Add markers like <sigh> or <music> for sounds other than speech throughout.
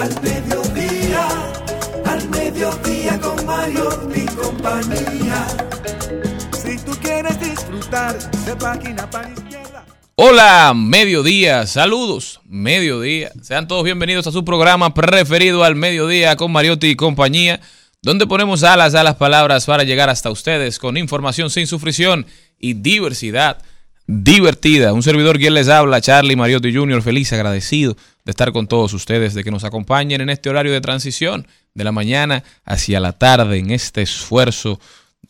al mediodía, al mediodía con Mario y compañía. Si tú quieres disfrutar de página para izquierda. Hola, mediodía, saludos, mediodía. Sean todos bienvenidos a su programa preferido al mediodía con Mariotti y compañía, donde ponemos alas a las palabras para llegar hasta ustedes con información sin sufrición y diversidad divertida. Un servidor quien les habla, Charlie Mariotti Jr., feliz, agradecido de estar con todos ustedes, de que nos acompañen en este horario de transición de la mañana hacia la tarde, en este esfuerzo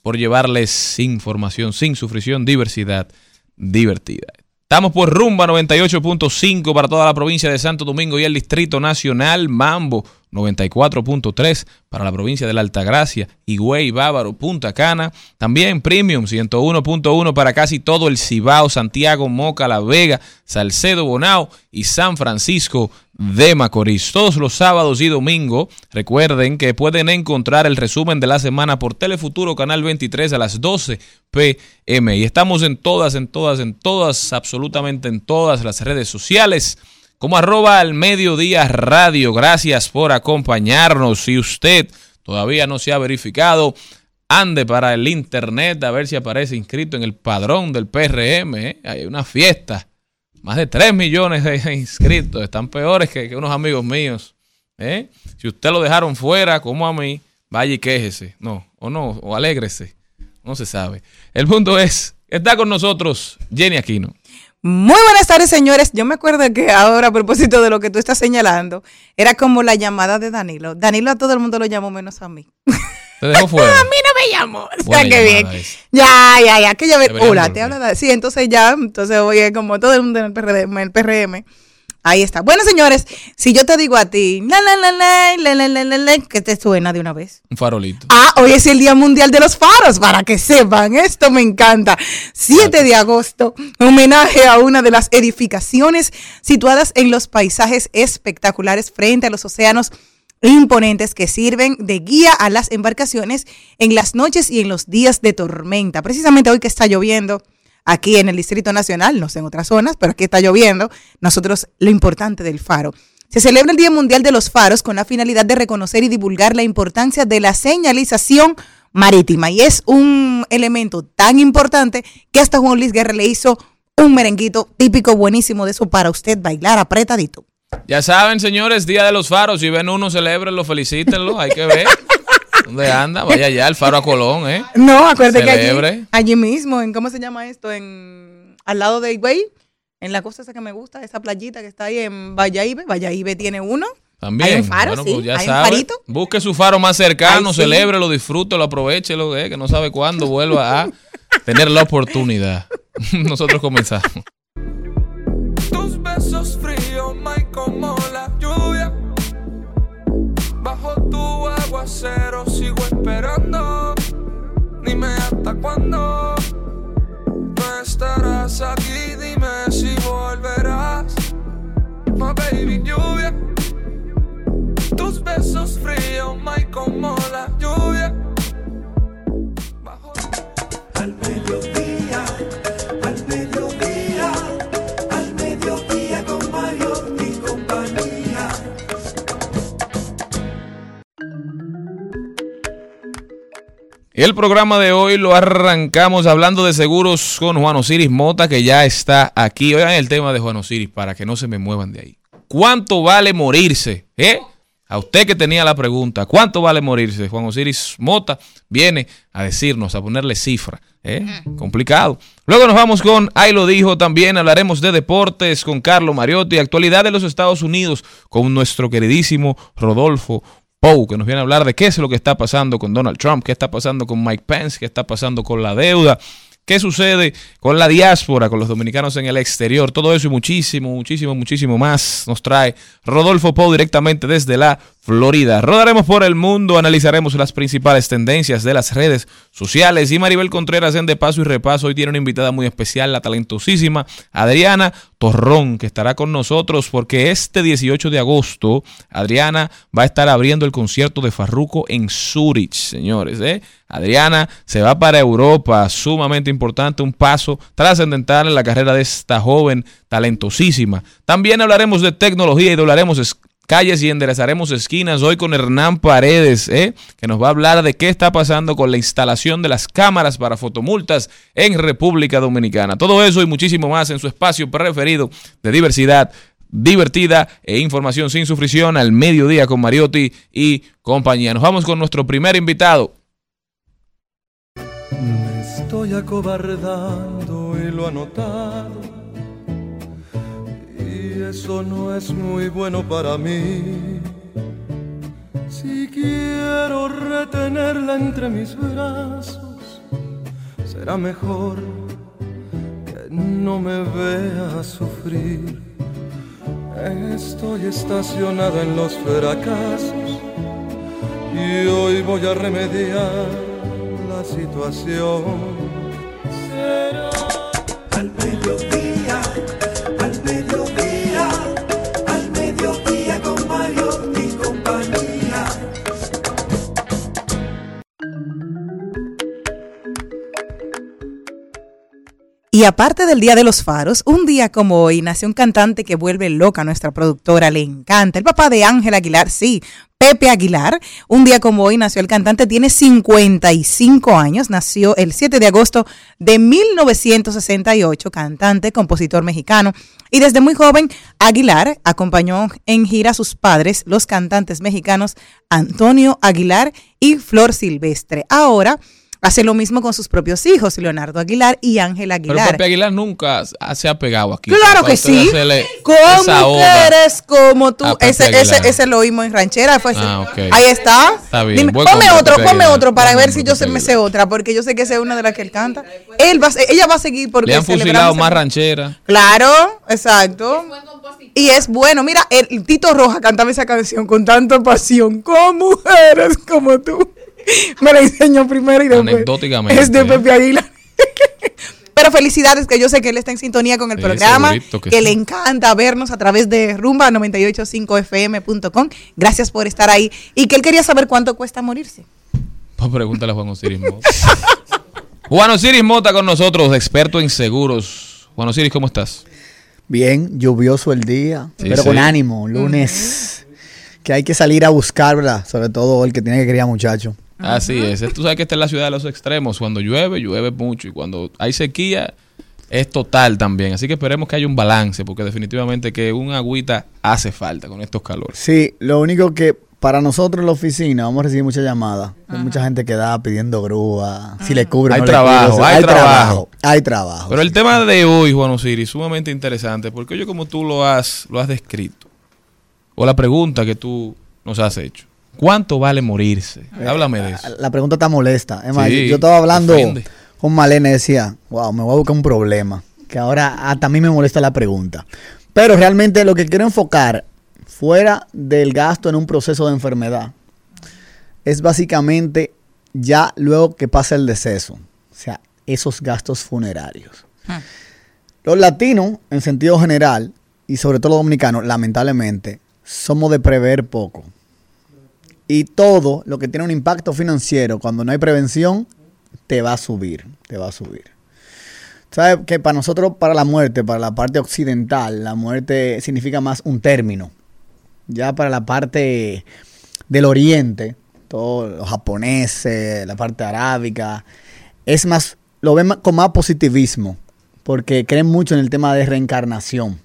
por llevarles información sin sufrición, diversidad divertida. Estamos por Rumba 98.5 para toda la provincia de Santo Domingo y el Distrito Nacional, Mambo 94.3 para la provincia de la Altagracia, Higüey, Bávaro, Punta Cana. También Premium 101.1 para casi todo el Cibao, Santiago, Moca, La Vega, Salcedo, Bonao y San Francisco de Macorís. Todos los sábados y domingos, recuerden que pueden encontrar el resumen de la semana por Telefuturo Canal 23 a las 12 pm. Y estamos en todas, en todas, en todas, absolutamente en todas las redes sociales como arroba al mediodía radio. Gracias por acompañarnos. Si usted todavía no se ha verificado, ande para el internet a ver si aparece inscrito en el padrón del PRM. ¿eh? Hay una fiesta. Más de 3 millones de inscritos. Están peores que, que unos amigos míos. ¿eh? Si usted lo dejaron fuera, como a mí, vaya y quéjese. No, o no, o alégrese. No se sabe. El punto es, está con nosotros Jenny Aquino. Muy buenas tardes, señores. Yo me acuerdo que ahora, a propósito de lo que tú estás señalando, era como la llamada de Danilo. Danilo a todo el mundo lo llamó menos a mí. Te dejó <laughs> fuera. a mí no me llamó. <laughs> O sea, qué bien. esa. Ya, ya, ya. Que ya ve. Hola, te habla. Sí, entonces ya, entonces oye, como todo el mundo en el PRM, el PRM. Ahí está. Bueno, señores, si yo te digo a ti, la, la, la, ¿qué te suena de una vez? Un farolito. Ah, hoy es el Día Mundial de los Faros, para que sepan, esto me encanta. 7 de agosto, homenaje a una de las edificaciones situadas en los paisajes espectaculares frente a los océanos imponentes que sirven de guía a las embarcaciones en las noches y en los días de tormenta. Precisamente hoy que está lloviendo aquí en el Distrito Nacional, no sé en otras zonas, pero aquí está lloviendo, nosotros lo importante del faro. Se celebra el Día Mundial de los Faros con la finalidad de reconocer y divulgar la importancia de la señalización marítima. Y es un elemento tan importante que hasta Juan Luis Guerra le hizo un merenguito típico buenísimo de eso para usted bailar apretadito. Ya saben, señores, Día de los Faros. Si ven uno, celebrenlo, felicítenlo. Hay que ver <laughs> dónde anda. Vaya allá, el faro a Colón, ¿eh? No, acuérdate que allí, allí mismo, en ¿cómo se llama esto? En al lado de Higüey, en la costa esa que me gusta, esa playita que está ahí en Valladolid. Valladolid tiene uno. También. Hay un faro, bueno, sí, pues ya hay un farito. Busque su faro más cercano, Ay, sí. celébrelo, disfrútelo, aprovechelo, eh, que no sabe cuándo vuelva a <laughs> tener la oportunidad. <laughs> Nosotros comenzamos. Tus besos fríos, my como aguacero sigo esperando. Dime hasta cuándo no estarás aquí. Dime si volverás. My baby lluvia. Tus besos fríos, my como la lluvia. El programa de hoy lo arrancamos hablando de seguros con Juan Osiris Mota, que ya está aquí. Oigan el tema de Juan Osiris para que no se me muevan de ahí. ¿Cuánto vale morirse? ¿Eh? A usted que tenía la pregunta, ¿cuánto vale morirse? Juan Osiris Mota viene a decirnos, a ponerle cifra. ¿eh? Complicado. Luego nos vamos con, ahí lo dijo también, hablaremos de deportes con Carlos Mariotti, actualidad de los Estados Unidos con nuestro queridísimo Rodolfo Pou, que nos viene a hablar de qué es lo que está pasando con Donald Trump, qué está pasando con Mike Pence, qué está pasando con la deuda, qué sucede con la diáspora, con los dominicanos en el exterior, todo eso y muchísimo, muchísimo, muchísimo más nos trae Rodolfo Pou directamente desde la Florida. Rodaremos por el mundo, analizaremos las principales tendencias de las redes sociales y Maribel Contreras en De Paso y Repaso hoy tiene una invitada muy especial, la talentosísima Adriana Torrón, que estará con nosotros porque este 18 de agosto Adriana va a estar abriendo el concierto de Farruco en Zurich, señores. ¿eh? Adriana se va para Europa, sumamente importante, un paso trascendental en la carrera de esta joven talentosísima. También hablaremos de tecnología y hablaremos calles y enderezaremos esquinas. Hoy con Hernán Paredes, ¿eh? que nos va a hablar de qué está pasando con la instalación de las cámaras para fotomultas en República Dominicana. Todo eso y muchísimo más en su espacio preferido de diversidad divertida e información sin sufrición al mediodía con Mariotti y compañía. Nos vamos con nuestro primer invitado. Me estoy acobardando y lo anotado eso no es muy bueno para mí. Si quiero retenerla entre mis brazos, será mejor que no me vea sufrir. Estoy estacionada en los fracasos y hoy voy a remediar la situación. Será Y aparte del Día de los Faros, un día como hoy nació un cantante que vuelve loca a nuestra productora, le encanta. El papá de Ángel Aguilar, sí, Pepe Aguilar. Un día como hoy nació el cantante, tiene 55 años, nació el 7 de agosto de 1968, cantante, compositor mexicano. Y desde muy joven, Aguilar acompañó en gira a sus padres, los cantantes mexicanos Antonio Aguilar y Flor Silvestre. Ahora Hace lo mismo con sus propios hijos, Leonardo Aguilar y Ángel Aguilar. Pero Pepe Aguilar nunca se ha pegado aquí. Claro que sí. Con mujeres como tú. Ese, ese, ese, lo oímos en ranchera. ah, Ahí está. Está bien. Dime, ponme otro, ponme otro para ver si yo se me sé otra, porque yo sé que esa es una de las que él canta. Él va, ella va a seguir porque Le han fusilado más ranchera. Claro, exacto. Y es bueno. Mira, el Tito Roja cantaba esa canción con tanta pasión. Con mujeres como tú. <laughs> me la enseñó primero y después. Es de Pepe Aguilar. <laughs> Pero felicidades, que yo sé que él está en sintonía con el programa, que, le encanta vernos a través de rumba985fm.com. Gracias por estar ahí. Y que él quería saber cuánto cuesta morirse. Pues pregúntale a Juan Osiris Mota. <laughs> Juan Osiris Mota con nosotros, experto en seguros. Juan Osiris, ¿cómo estás? Bien, lluvioso el día, pero con ánimo. Lunes, que hay que salir a buscar, ¿verdad? Sobre todo el que tiene que criar muchacho. Así es. Tú sabes que esta es la ciudad de los extremos. Cuando llueve, llueve mucho. Y cuando hay sequía, es total también. Así que esperemos que haya un balance, porque definitivamente que un agüita hace falta con estos calores. Sí, lo único que para nosotros en la oficina vamos a recibir muchas llamadas. Hay mucha gente que da pidiendo grúa, si le cubre. Hay, trabajo, hay, trabajo, hay trabajo. Pero el tema de hoy, Juan Osiris, sumamente interesante, porque yo como tú lo has, lo has descrito, o la pregunta que tú nos has hecho. ¿Cuánto vale morirse? Eh, Háblame de eso. La pregunta está molesta. yo estaba hablando con Malena y decía, wow, me voy a buscar un problema. Que ahora hasta a mí me molesta la pregunta. Pero realmente lo que quiero enfocar fuera del gasto en un proceso de enfermedad es básicamente ya luego que pasa el deceso. O sea, esos gastos funerarios. Ah. Los latinos, en sentido general, y sobre todo los dominicanos, lamentablemente, somos de prever poco. Y todo lo que tiene un impacto financiero, cuando no hay prevención, te va a subir, te va a subir. ¿Sabes que para nosotros, para la muerte, para la parte occidental, la muerte significa más un término. Ya para la parte del oriente, todos los japoneses, la parte arábica, es más, lo ven con más positivismo, porque creen mucho en el tema de reencarnación.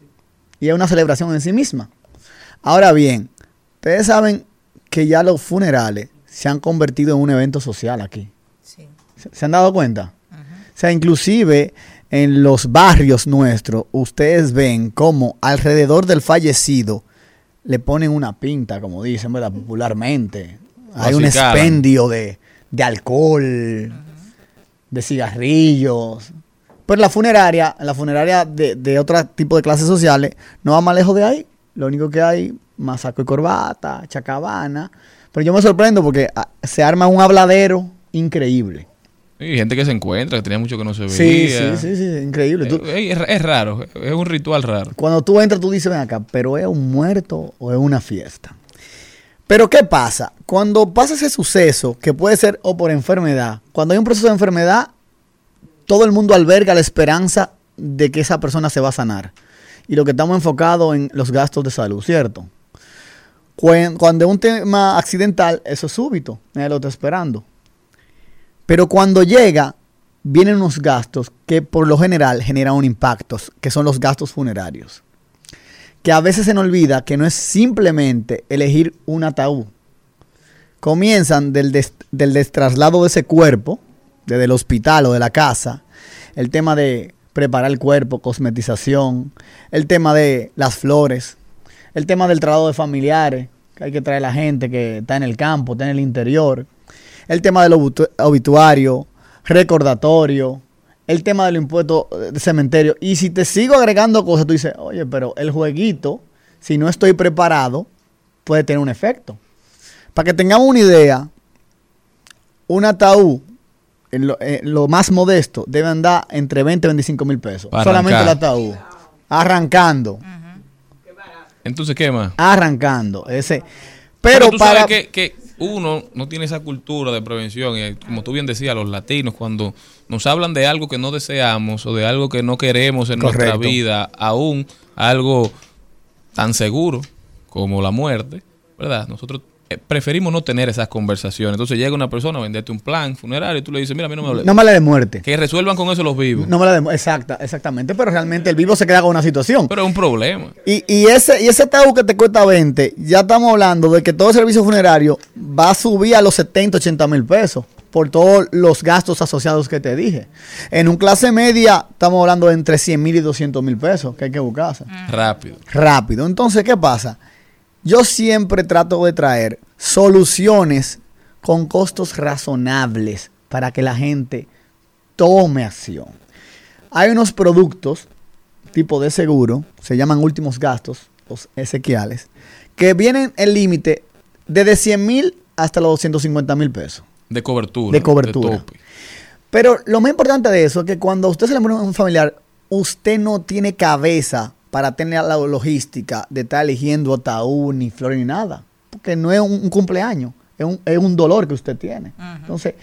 Y es una celebración en sí misma. Ahora bien, ustedes saben que ya los funerales se han convertido en un evento social aquí. ¿Se, han dado cuenta? O sea, inclusive en los barrios nuestros, ustedes ven cómo alrededor del fallecido le ponen una pinta, como dicen, ¿verdad? Popularmente. Hay un expendio de, alcohol, de cigarrillos. Pero la funeraria, la funeraria de, de otro tipo de clases sociales, no va más lejos de ahí. Lo único que hay, más saco y corbata, chacabana. Pero yo me sorprendo porque ah, se arma un habladero increíble. Y gente que se encuentra, que tenía mucho que no se veía. Sí, sí, sí, sí increíble. Eh, es, raro, es un ritual raro. Cuando tú entras, tú dices, ven acá, pero es un muerto o es una fiesta. Pero ¿qué pasa? Cuando pasa ese suceso, que puede ser o por enfermedad, cuando hay un proceso de enfermedad, todo el mundo alberga la esperanza de que esa persona se va a sanar. Y lo que estamos enfocados en los gastos de salud, ¿cierto? Cuando es un tema accidental, eso es súbito, nadie lo está esperando. Pero cuando llega, vienen unos gastos que por lo general generan un impacto, que son los gastos funerarios. Que a veces se nos olvida que no es simplemente elegir un ataúd. Comienzan del, del destraslado de ese cuerpo, desde el hospital o de la casa, el tema de preparar el cuerpo, cosmetización, el tema de las flores, el tema del traslado de familiares, que hay que traer a la gente que está en el campo, está en el interior, el tema del obituario, recordatorio, el tema del impuesto de cementerio. Y si te sigo agregando cosas, tú dices, oye, pero el jueguito, si no estoy preparado, puede tener un efecto. Para que tengamos una idea, un ataúd, en lo, más modesto, debe andar entre 20 y 25 mil pesos. Solamente el ataúd. Arrancando. Entonces, ¿qué más? Arrancando. Ese. Pero, para... que uno no tiene esa cultura de prevención. Y como tú bien decías, los latinos, cuando nos hablan de algo que no deseamos o de algo que no queremos en nuestra vida, aún algo tan seguro como la muerte, ¿verdad? Nosotros preferimos no tener esas conversaciones. Entonces llega una persona a venderte un plan funerario y tú le dices, mira, a mí no me No me la de muerte. Que resuelvan con eso los vivos. No me la de Exacta, exactamente. Pero realmente el vivo se queda con una situación. Pero es un problema. Y, y ese, y ese tabú que te cuesta 20, ya estamos hablando de que todo el servicio funerario va a subir a los 70, 80 mil pesos por todos los gastos asociados que te dije. En un clase media estamos hablando de entre 100 mil y 200 mil pesos que hay que buscarse. Rápido. Rápido. Entonces, ¿qué pasa? Yo siempre trato de traer soluciones con costos razonables para que la gente tome acción. Hay unos productos tipo de seguro, se llaman últimos gastos, los esequiales, que vienen el límite desde 100 mil hasta los 250 mil pesos. De cobertura. De cobertura. Pero lo más importante de eso es que cuando usted se le muere a un familiar, usted no tiene cabeza para tener la logística de estar eligiendo ataúd, ni flores, ni nada. Porque no es un, cumpleaños, es un, dolor que usted tiene. Entonces,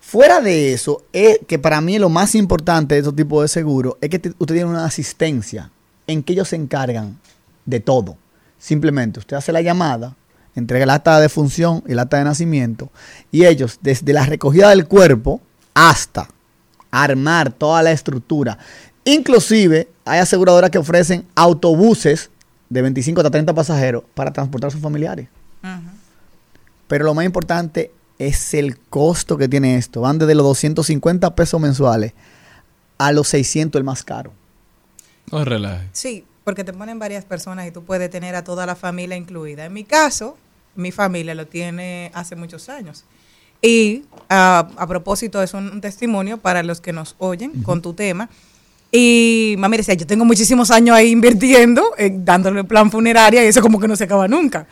fuera de eso, es que para mí lo más importante de estos tipos de seguros es que usted tiene una asistencia en que ellos se encargan de todo. Simplemente usted hace la llamada, entrega el acta de función y el acta de nacimiento, y ellos, desde la recogida del cuerpo hasta armar toda la estructura Inclusive hay aseguradoras que ofrecen autobuses de 25 hasta 30 pasajeros para transportar a sus familiares. Pero lo más importante es el costo que tiene esto. Van desde los 250 pesos mensuales a los 600 el más caro. No es relaje. Sí, porque te ponen varias personas y tú puedes tener a toda la familia incluida. En mi caso, mi familia lo tiene hace muchos años. Y ah, a propósito, es un, testimonio para los que nos oyen con tu tema. Y mami decía, yo tengo muchísimos años ahí invirtiendo, eh, dándole plan funeraria y eso como que no se acaba nunca.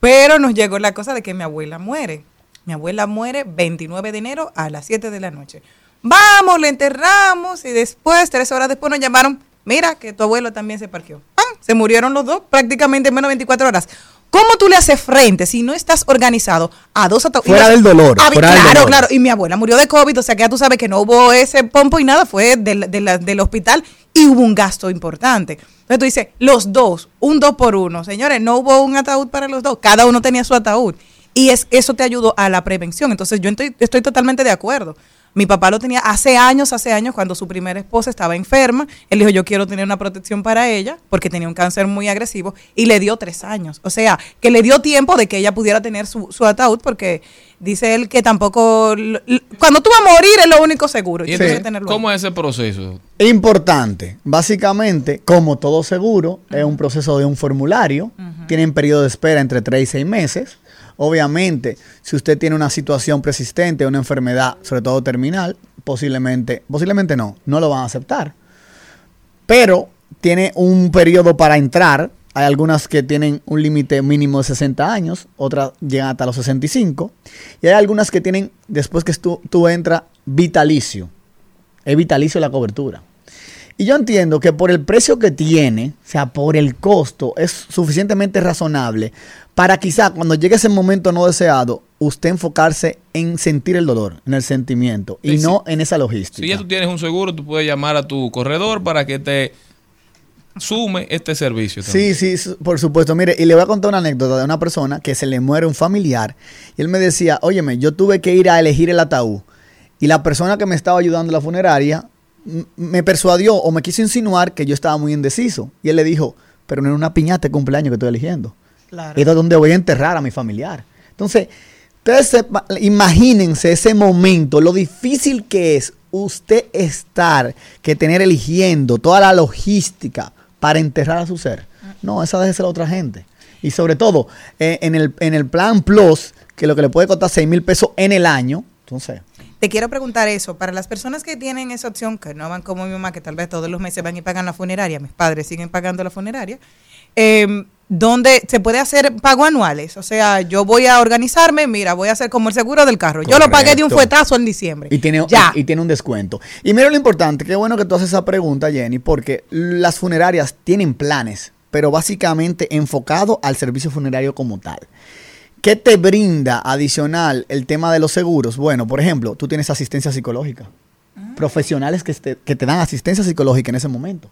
Pero nos llegó la cosa de que mi abuela muere. Mi abuela muere 29 de enero a las 7 de la noche. Vamos, le enterramos y después, tres horas después nos llamaron, mira que tu abuelo también se parqueó. Se murieron los dos prácticamente en menos de 24 horas. ¿Cómo tú le haces frente si no estás organizado a dos ataúdes? Fuera del dolor. claro, claro. Y mi abuela murió de COVID, o sea que ya tú sabes que no hubo ese pompo y nada, fue del, del hospital y hubo un gasto importante. Entonces tú dices, los dos, un dos por uno. Señores, no hubo un ataúd para los dos, cada uno tenía su ataúd. Y es, eso te ayudó a la prevención. Entonces yo estoy, estoy totalmente de acuerdo. Mi papá lo tenía hace años, hace años, cuando su primera esposa estaba enferma. Él dijo, yo quiero tener una protección para ella, porque tenía un cáncer muy agresivo, y le dio tres años. O sea, que le dio tiempo de que ella pudiera tener su, su ataúd, porque dice él que tampoco... Cuando tú vas a morir es lo único seguro. ¿Y ¿Cómo es ese proceso? Importante. Básicamente, como todo seguro, es un proceso de un formulario. Tienen periodo de espera entre tres y seis meses Obviamente, si usted tiene una situación persistente, una enfermedad, sobre todo terminal, posiblemente, posiblemente no, no lo van a aceptar. Pero tiene un periodo para entrar. Hay algunas que tienen un límite mínimo de 60 años, otras llegan hasta los 65. Y hay algunas que tienen, después que tú, tú entras, vitalicio. Es vitalicio la cobertura. Y yo entiendo que por el precio que tiene, o sea, por el costo, es suficientemente razonable para quizá cuando llegue ese momento no deseado, usted enfocarse en sentir el dolor, en el sentimiento y no en esa logística. Si ya tú tienes un seguro, tú puedes llamar a tu corredor para que te sume este servicio. Sí, sí, por supuesto. Mire, y le voy a contar una anécdota de una persona que se le muere un familiar y él me decía, óyeme, yo tuve que ir a elegir el ataúd y la persona que me estaba ayudando en la funeraria me persuadió o me quiso insinuar que yo estaba muy indeciso. Y él le dijo, pero no es una piñata de cumpleaños que estoy eligiendo. Claro. Es donde voy a enterrar a mi familiar. Entonces, ustedes imagínense ese momento, lo difícil que es usted estar, que tener eligiendo toda la logística para enterrar a su ser. No, esa debe ser la otra gente. Y sobre todo, eh, en, el, en el plan Plus, que lo que le puede costar 6 mil pesos en el año, entonces te quiero preguntar eso, para las personas que tienen esa opción, que no van como mi mamá, que tal vez todos los meses van y pagan la funeraria, mis padres siguen pagando la funeraria, eh, donde se puede hacer pago anuales. O sea, yo voy a organizarme, mira, voy a hacer como el seguro del carro. Yo lo pagué de un fuetazo en diciembre. Y tiene, ya. Y, tiene un descuento. Y mira lo importante, qué bueno que tú haces esa pregunta, Jenny, porque las funerarias tienen planes, pero básicamente enfocado al servicio funerario como tal. ¿Qué te brinda adicional el tema de los seguros? Bueno, por ejemplo, tú tienes asistencia psicológica. Ah. Profesionales que te, que te dan asistencia psicológica en ese momento.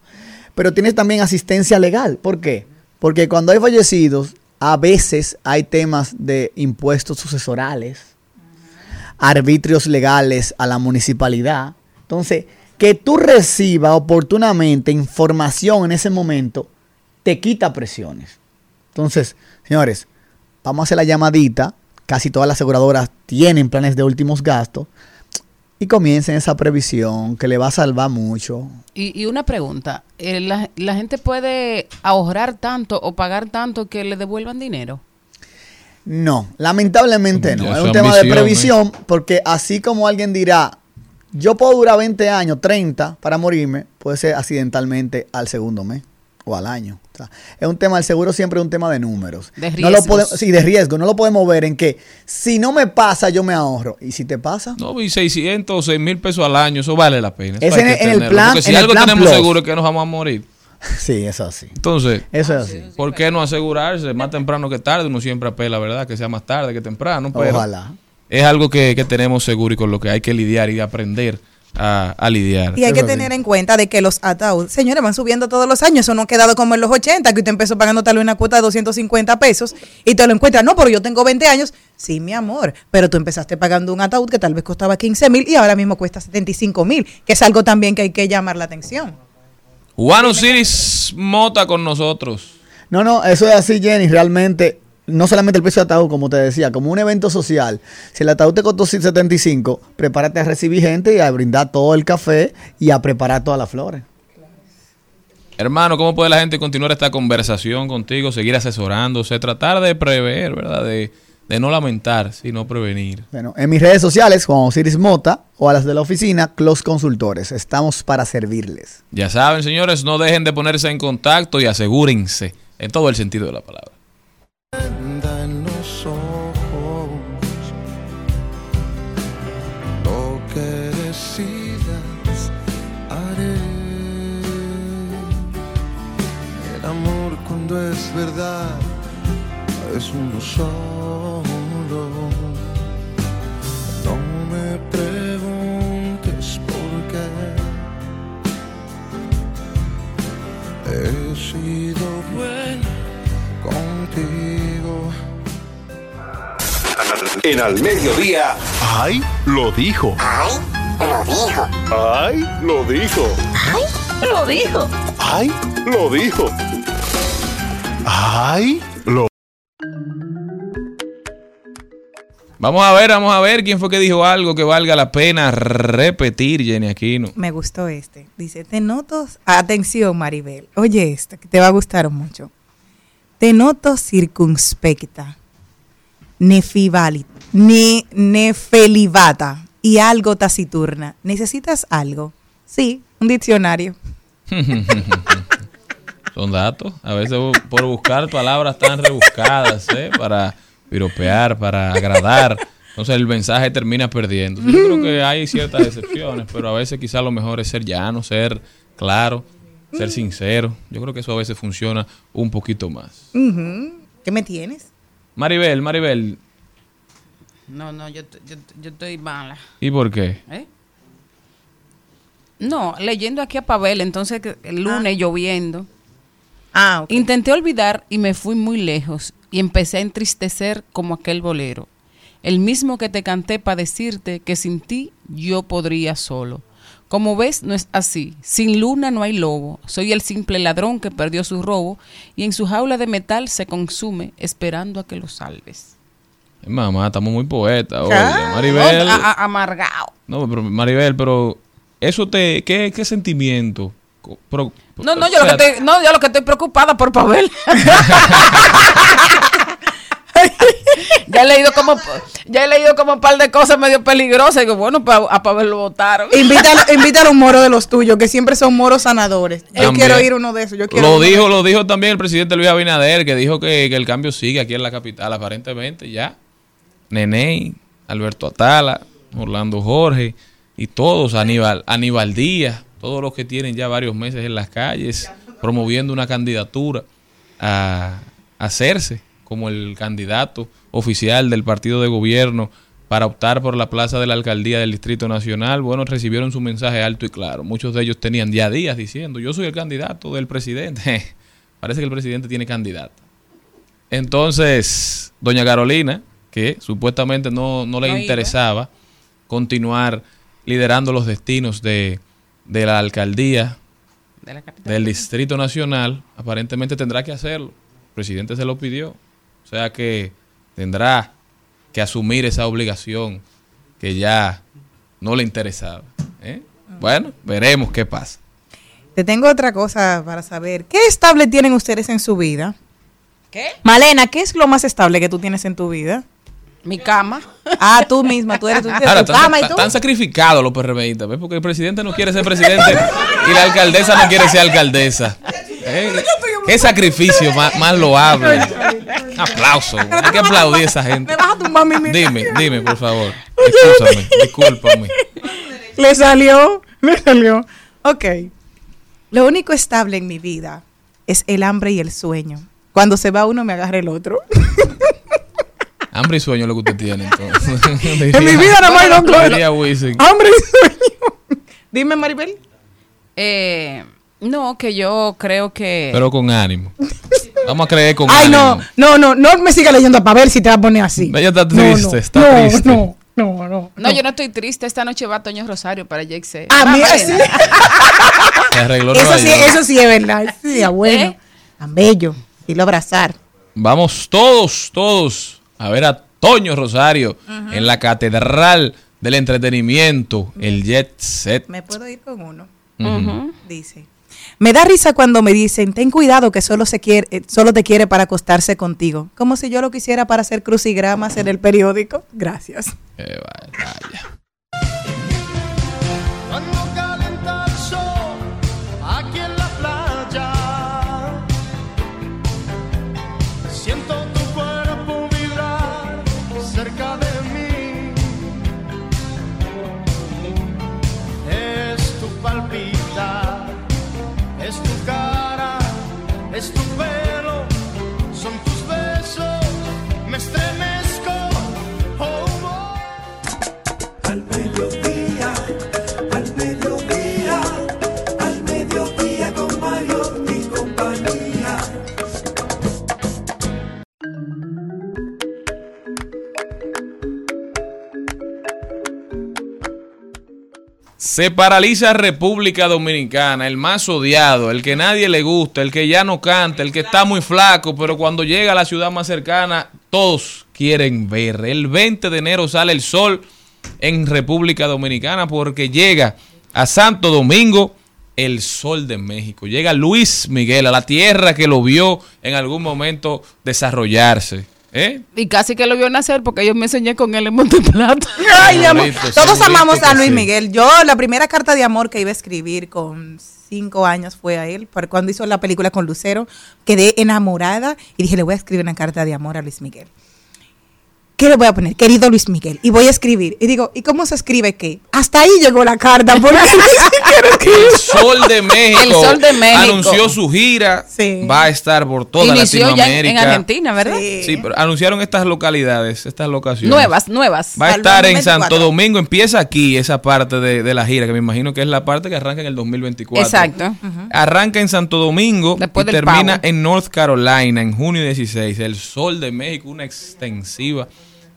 Pero tienes también asistencia legal. ¿Por qué? Porque cuando hay fallecidos, a veces hay temas de impuestos sucesorales, arbitrios legales a la municipalidad. Entonces, que tú recibas oportunamente información en ese momento, te quita presiones. Entonces, señores, vamos a hacer la llamadita. Casi todas las aseguradoras tienen planes de últimos gastos. Y comiencen esa previsión que le va a salvar mucho. Y, una pregunta, eh, ¿la, gente puede ahorrar tanto o pagar tanto que le devuelvan dinero? No, lamentablemente no. Es un tema de previsión ¿eh? porque así como alguien dirá, yo puedo durar 20 años, 30 para morirme, puede ser accidentalmente al segundo mes o al año. es un tema, el seguro siempre es un tema de números. De riesgo. No sí, de riesgo. No lo podemos ver en que si no me pasa, yo me ahorro. ¿Y si te pasa? No, y 600 6 mil pesos al año, eso vale la pena. es en, el plan. Porque si algo tenemos seguro es que nos vamos a morir. <laughs> Sí, eso así. Entonces, eso es así. ¿por qué no asegurarse más temprano que tarde? Uno siempre apela, ¿verdad? Que sea más tarde que temprano. Ojalá. Es algo que, que tenemos seguro y con lo que hay que lidiar y aprender a, lidiar. Y hay que tener en cuenta de que los ataúd, señores, van subiendo todos los años. Eso no ha quedado como en los 80, que usted empezó pagando tal vez una cuota de 250 pesos y te lo encuentras. No, pero yo tengo 20 años. Sí, mi amor, pero tú empezaste pagando un ataúd que tal vez costaba 15 mil y ahora mismo cuesta 75 mil, que es algo también que hay que llamar la atención. Juan Osiris Mota con nosotros. No, no, eso es así, Jenny. Realmente no solamente el precio de ataúd, como te decía, como un evento social. Si el ataúd te costó 75, prepárate a recibir gente y a brindar todo el café y a preparar todas las flores. Hermano, ¿cómo puede la gente continuar esta conversación contigo, seguir asesorándose, tratar de prever, ¿verdad? De, de no lamentar, sino prevenir. Bueno, en mis redes sociales, Juan Osiris Mota, o a las de la oficina, Close Consultores. Estamos para servirles. Ya saben, señores, no dejen de ponerse en contacto y asegúrense en todo el sentido de la palabra en los ojos. Lo que decidas haré. El amor cuando es verdad es uno solo En Al Mediodía. ¡Ay! Lo dijo. ¡Ay! Lo dijo. ¡Ay! Lo dijo. ¡Ay! Lo dijo. ¡Ay! Lo dijo. ¡Ay! Lo Vamos a ver, vamos a ver quién fue que dijo algo que valga la pena repetir, Jenny Aquino. Me gustó este. Dice, te noto, atención Maribel, oye esto, que te va a gustar mucho. Te noto circunspecta, nefibali, ne, nefelibata y algo taciturna. ¿Necesitas algo? Sí, un diccionario. <laughs> Son datos. A veces por buscar palabras tan rebuscadas, ¿eh? Para piropear, para agradar. Entonces el mensaje termina perdiendo. Yo creo que hay ciertas excepciones, pero a veces quizá lo mejor es ser llano, ser claro, ser sincero. Yo creo que eso a veces funciona un poquito más. ¿Qué me tienes? Maribel, Maribel. No, no, yo, yo, estoy mala. ¿Y por qué? ¿Eh? No, leyendo aquí a Pavel, entonces el lunes ah. lloviendo. Ah, Intenté olvidar y me fui muy lejos y empecé a entristecer como aquel bolero, el mismo que te canté para decirte que sin ti yo podría solo. Como ves, no es así. Sin luna no hay lobo. Soy el simple ladrón que perdió su robo y en su jaula de metal se consume esperando a que lo salves. Mamá, estamos muy poetas. Maribel. amargado. No, pero Maribel, pero eso te, ¿qué, qué sentimiento? no, no, yo lo que estoy, no, yo lo que estoy preocupada por Pavel. <laughs> <laughs> ya he leído como ya he leído como un par de cosas medio peligrosas. Y que bueno a Pavel lo votaron. Invítalo, <laughs> invítalo a un moro de los tuyos que siempre son moros sanadores. Yo quiero ir uno de esos yo quiero lo dijo lo dijo también el presidente Luis Abinader que dijo que, el cambio sigue aquí en la capital aparentemente ya. Nene Alberto Atala Orlando Jorge y todos Aníbal Aníbal Díaz todos los que tienen ya varios meses en las calles promoviendo una candidatura a, hacerse como el candidato oficial del partido de gobierno para optar por la plaza de la alcaldía del Distrito Nacional, bueno, recibieron su mensaje alto y claro. Muchos de ellos tenían ya días diciendo, yo soy el candidato del presidente. <laughs> Parece que el presidente tiene candidato. Entonces, doña Carolina, que supuestamente no, no le interesaba continuar liderando los destinos de, de la alcaldía del Distrito Nacional, aparentemente tendrá que hacerlo. El presidente se lo pidió. O sea que tendrá que asumir esa obligación que ya no le interesaba. ¿eh? Bueno, veremos qué pasa. Te tengo otra cosa para saber. ¿Qué estable tienen ustedes en su vida? ¿Qué? Malena, ¿qué es lo más estable que tú tienes en tu vida? Mi cama. Ah, tú misma, tú eres tu, <laughs> cama y tú. Están sacrificados los PRMistas, ¿ves? Porque el presidente no quiere ser presidente y la alcaldesa no quiere ser alcaldesa. ¿Eh? ¿Qué sacrificio más, más loable? Aplauso. Hay que aplaudir a esa gente. Dime, dime, por favor. Escúchame, discúlpame. Le salió, le salió. Ok. Lo único estable en mi vida es el hambre y el sueño. Cuando se va uno, me agarra el otro. <laughs> Hambre y sueño es lo que usted tiene, entonces. <laughs> en mi vida no hay dos cosas. Hambre y sueño. Dime, Maribel. Eh, no, que yo creo que... Pero con ánimo. Vamos a creer con Ay, ánimo. Ay, no, no, no, no me siga leyendo para ver si te va a poner así. Ella está triste, está triste. No, no, no, no. yo no estoy triste. Esta noche va Toño Rosario para Jake Ah, mira, sí. Se arregló eso, sí, eso sí es verdad. Sí, bueno. ¿Eh? Tan bello. Y lo abrazar. Vamos todos, todos a ver a Toño Rosario en la Catedral del Entretenimiento, el Jet Set. ¿Me puedo ir con uno? Dice. Me da risa cuando me dicen, ten cuidado que solo, se quiere, eh, solo te quiere para acostarse contigo. Como si yo lo quisiera para hacer crucigramas en el periódico. Gracias. vaya. Se paraliza República Dominicana, el más odiado, el que nadie le gusta, el que ya no canta, el que está muy flaco, pero cuando llega a la ciudad más cercana, todos quieren ver. El 20 de enero sale el sol en República Dominicana porque llega a Santo Domingo el sol de México. Llega Luis Miguel a la tierra que lo vio en algún momento desarrollarse. ¿Eh? Y casi que lo vio nacer porque yo me enseñé con él en Monteplata. <laughs> Ay, Todos amamos a Luis Miguel. Yo la primera carta de amor que iba a escribir con cinco años fue a él, cuando hizo la película con Lucero, quedé enamorada y dije, le voy a escribir una carta de amor a Luis Miguel. ¿Qué le voy a poner? Querido Luis Miguel. Y voy a escribir. Y digo, ¿y cómo se escribe qué? Hasta ahí llegó la carta. Porque <laughs> el Sol de México. El Sol de México. Anunció su gira. Va a estar por toda Latinoamérica. en, Argentina, ¿verdad? Sí. pero anunciaron estas localidades, estas locaciones. Nuevas, nuevas. Va a estar en Santo Domingo. Empieza aquí esa parte de, la gira, que me imagino que es la parte que arranca en el 2024. Exacto. Arranca en Santo Domingo y termina en North Carolina en junio 16. El Sol de México, una extensiva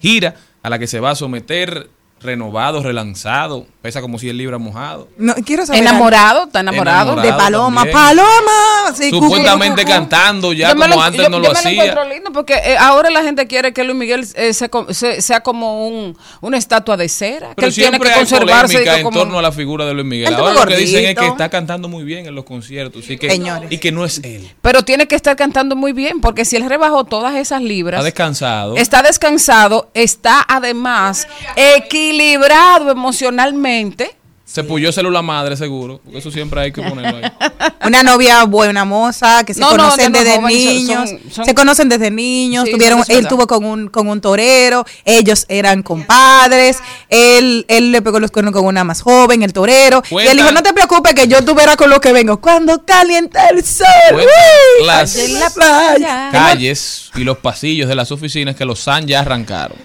gira a la que se va a someter renovado, relanzado, pesa como si el libro mojado. No, quiero saber. Enamorado, está enamorado. de Paloma, Paloma. Supuestamente cantando ya como antes no lo hacía. lindo porque eh, ahora la gente quiere que Luis Miguel eh, sea como un, una estatua de cera. Pero que él tiene que conservarse. en torno a la figura de Luis Miguel. Ahora lo que dicen es que está cantando muy bien en los conciertos y que, y que no es él. Pero tiene que estar cantando muy bien porque si él rebajó todas esas libras. Está descansado. Está descansado, está además equilibrado equilibrado emocionalmente. Se puyó célula madre, seguro. Porque eso siempre hay que ponerlo ahí. <laughs> Una novia buena moza, que se conocen desde niños. se conocen desde niños. tuvieron, él tuvo con un, con un torero. Ellos eran compadres. Él, él le pegó los cuernos con una más joven, el torero. y él dijo, no te preocupes que yo tuviera con lo que vengo. Cuando calienta el sol. las calles y los pasillos de las oficinas que los SAN ya arrancaron.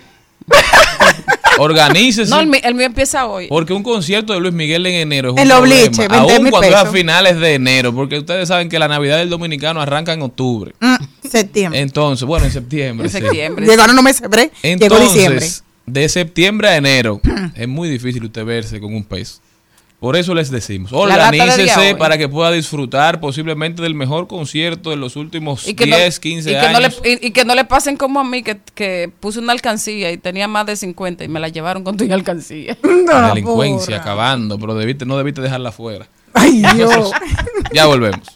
<laughs> Organícese. No, el, mío, empieza hoy. Porque un concierto de Luis Miguel en enero es un el obliche, Aún cuando es a finales de enero. Porque ustedes saben que la Navidad del Dominicano arranca en octubre. Mm, septiembre. Entonces, bueno, en septiembre. En septiembre. Llegaron no me septiembre. Llegó diciembre. De septiembre a enero es muy difícil usted verse con un peso. Por eso les decimos, organícese para que pueda disfrutar posiblemente del mejor concierto de los últimos 10, 15 años. y, que no le pasen como a mí, que, puse una alcancía y tenía más de 50 y me la llevaron con tu alcancía. <laughs> la delincuencia acabando, pero debiste, no debiste dejarla fuera. Ay, <laughs> Dios. ya volvemos.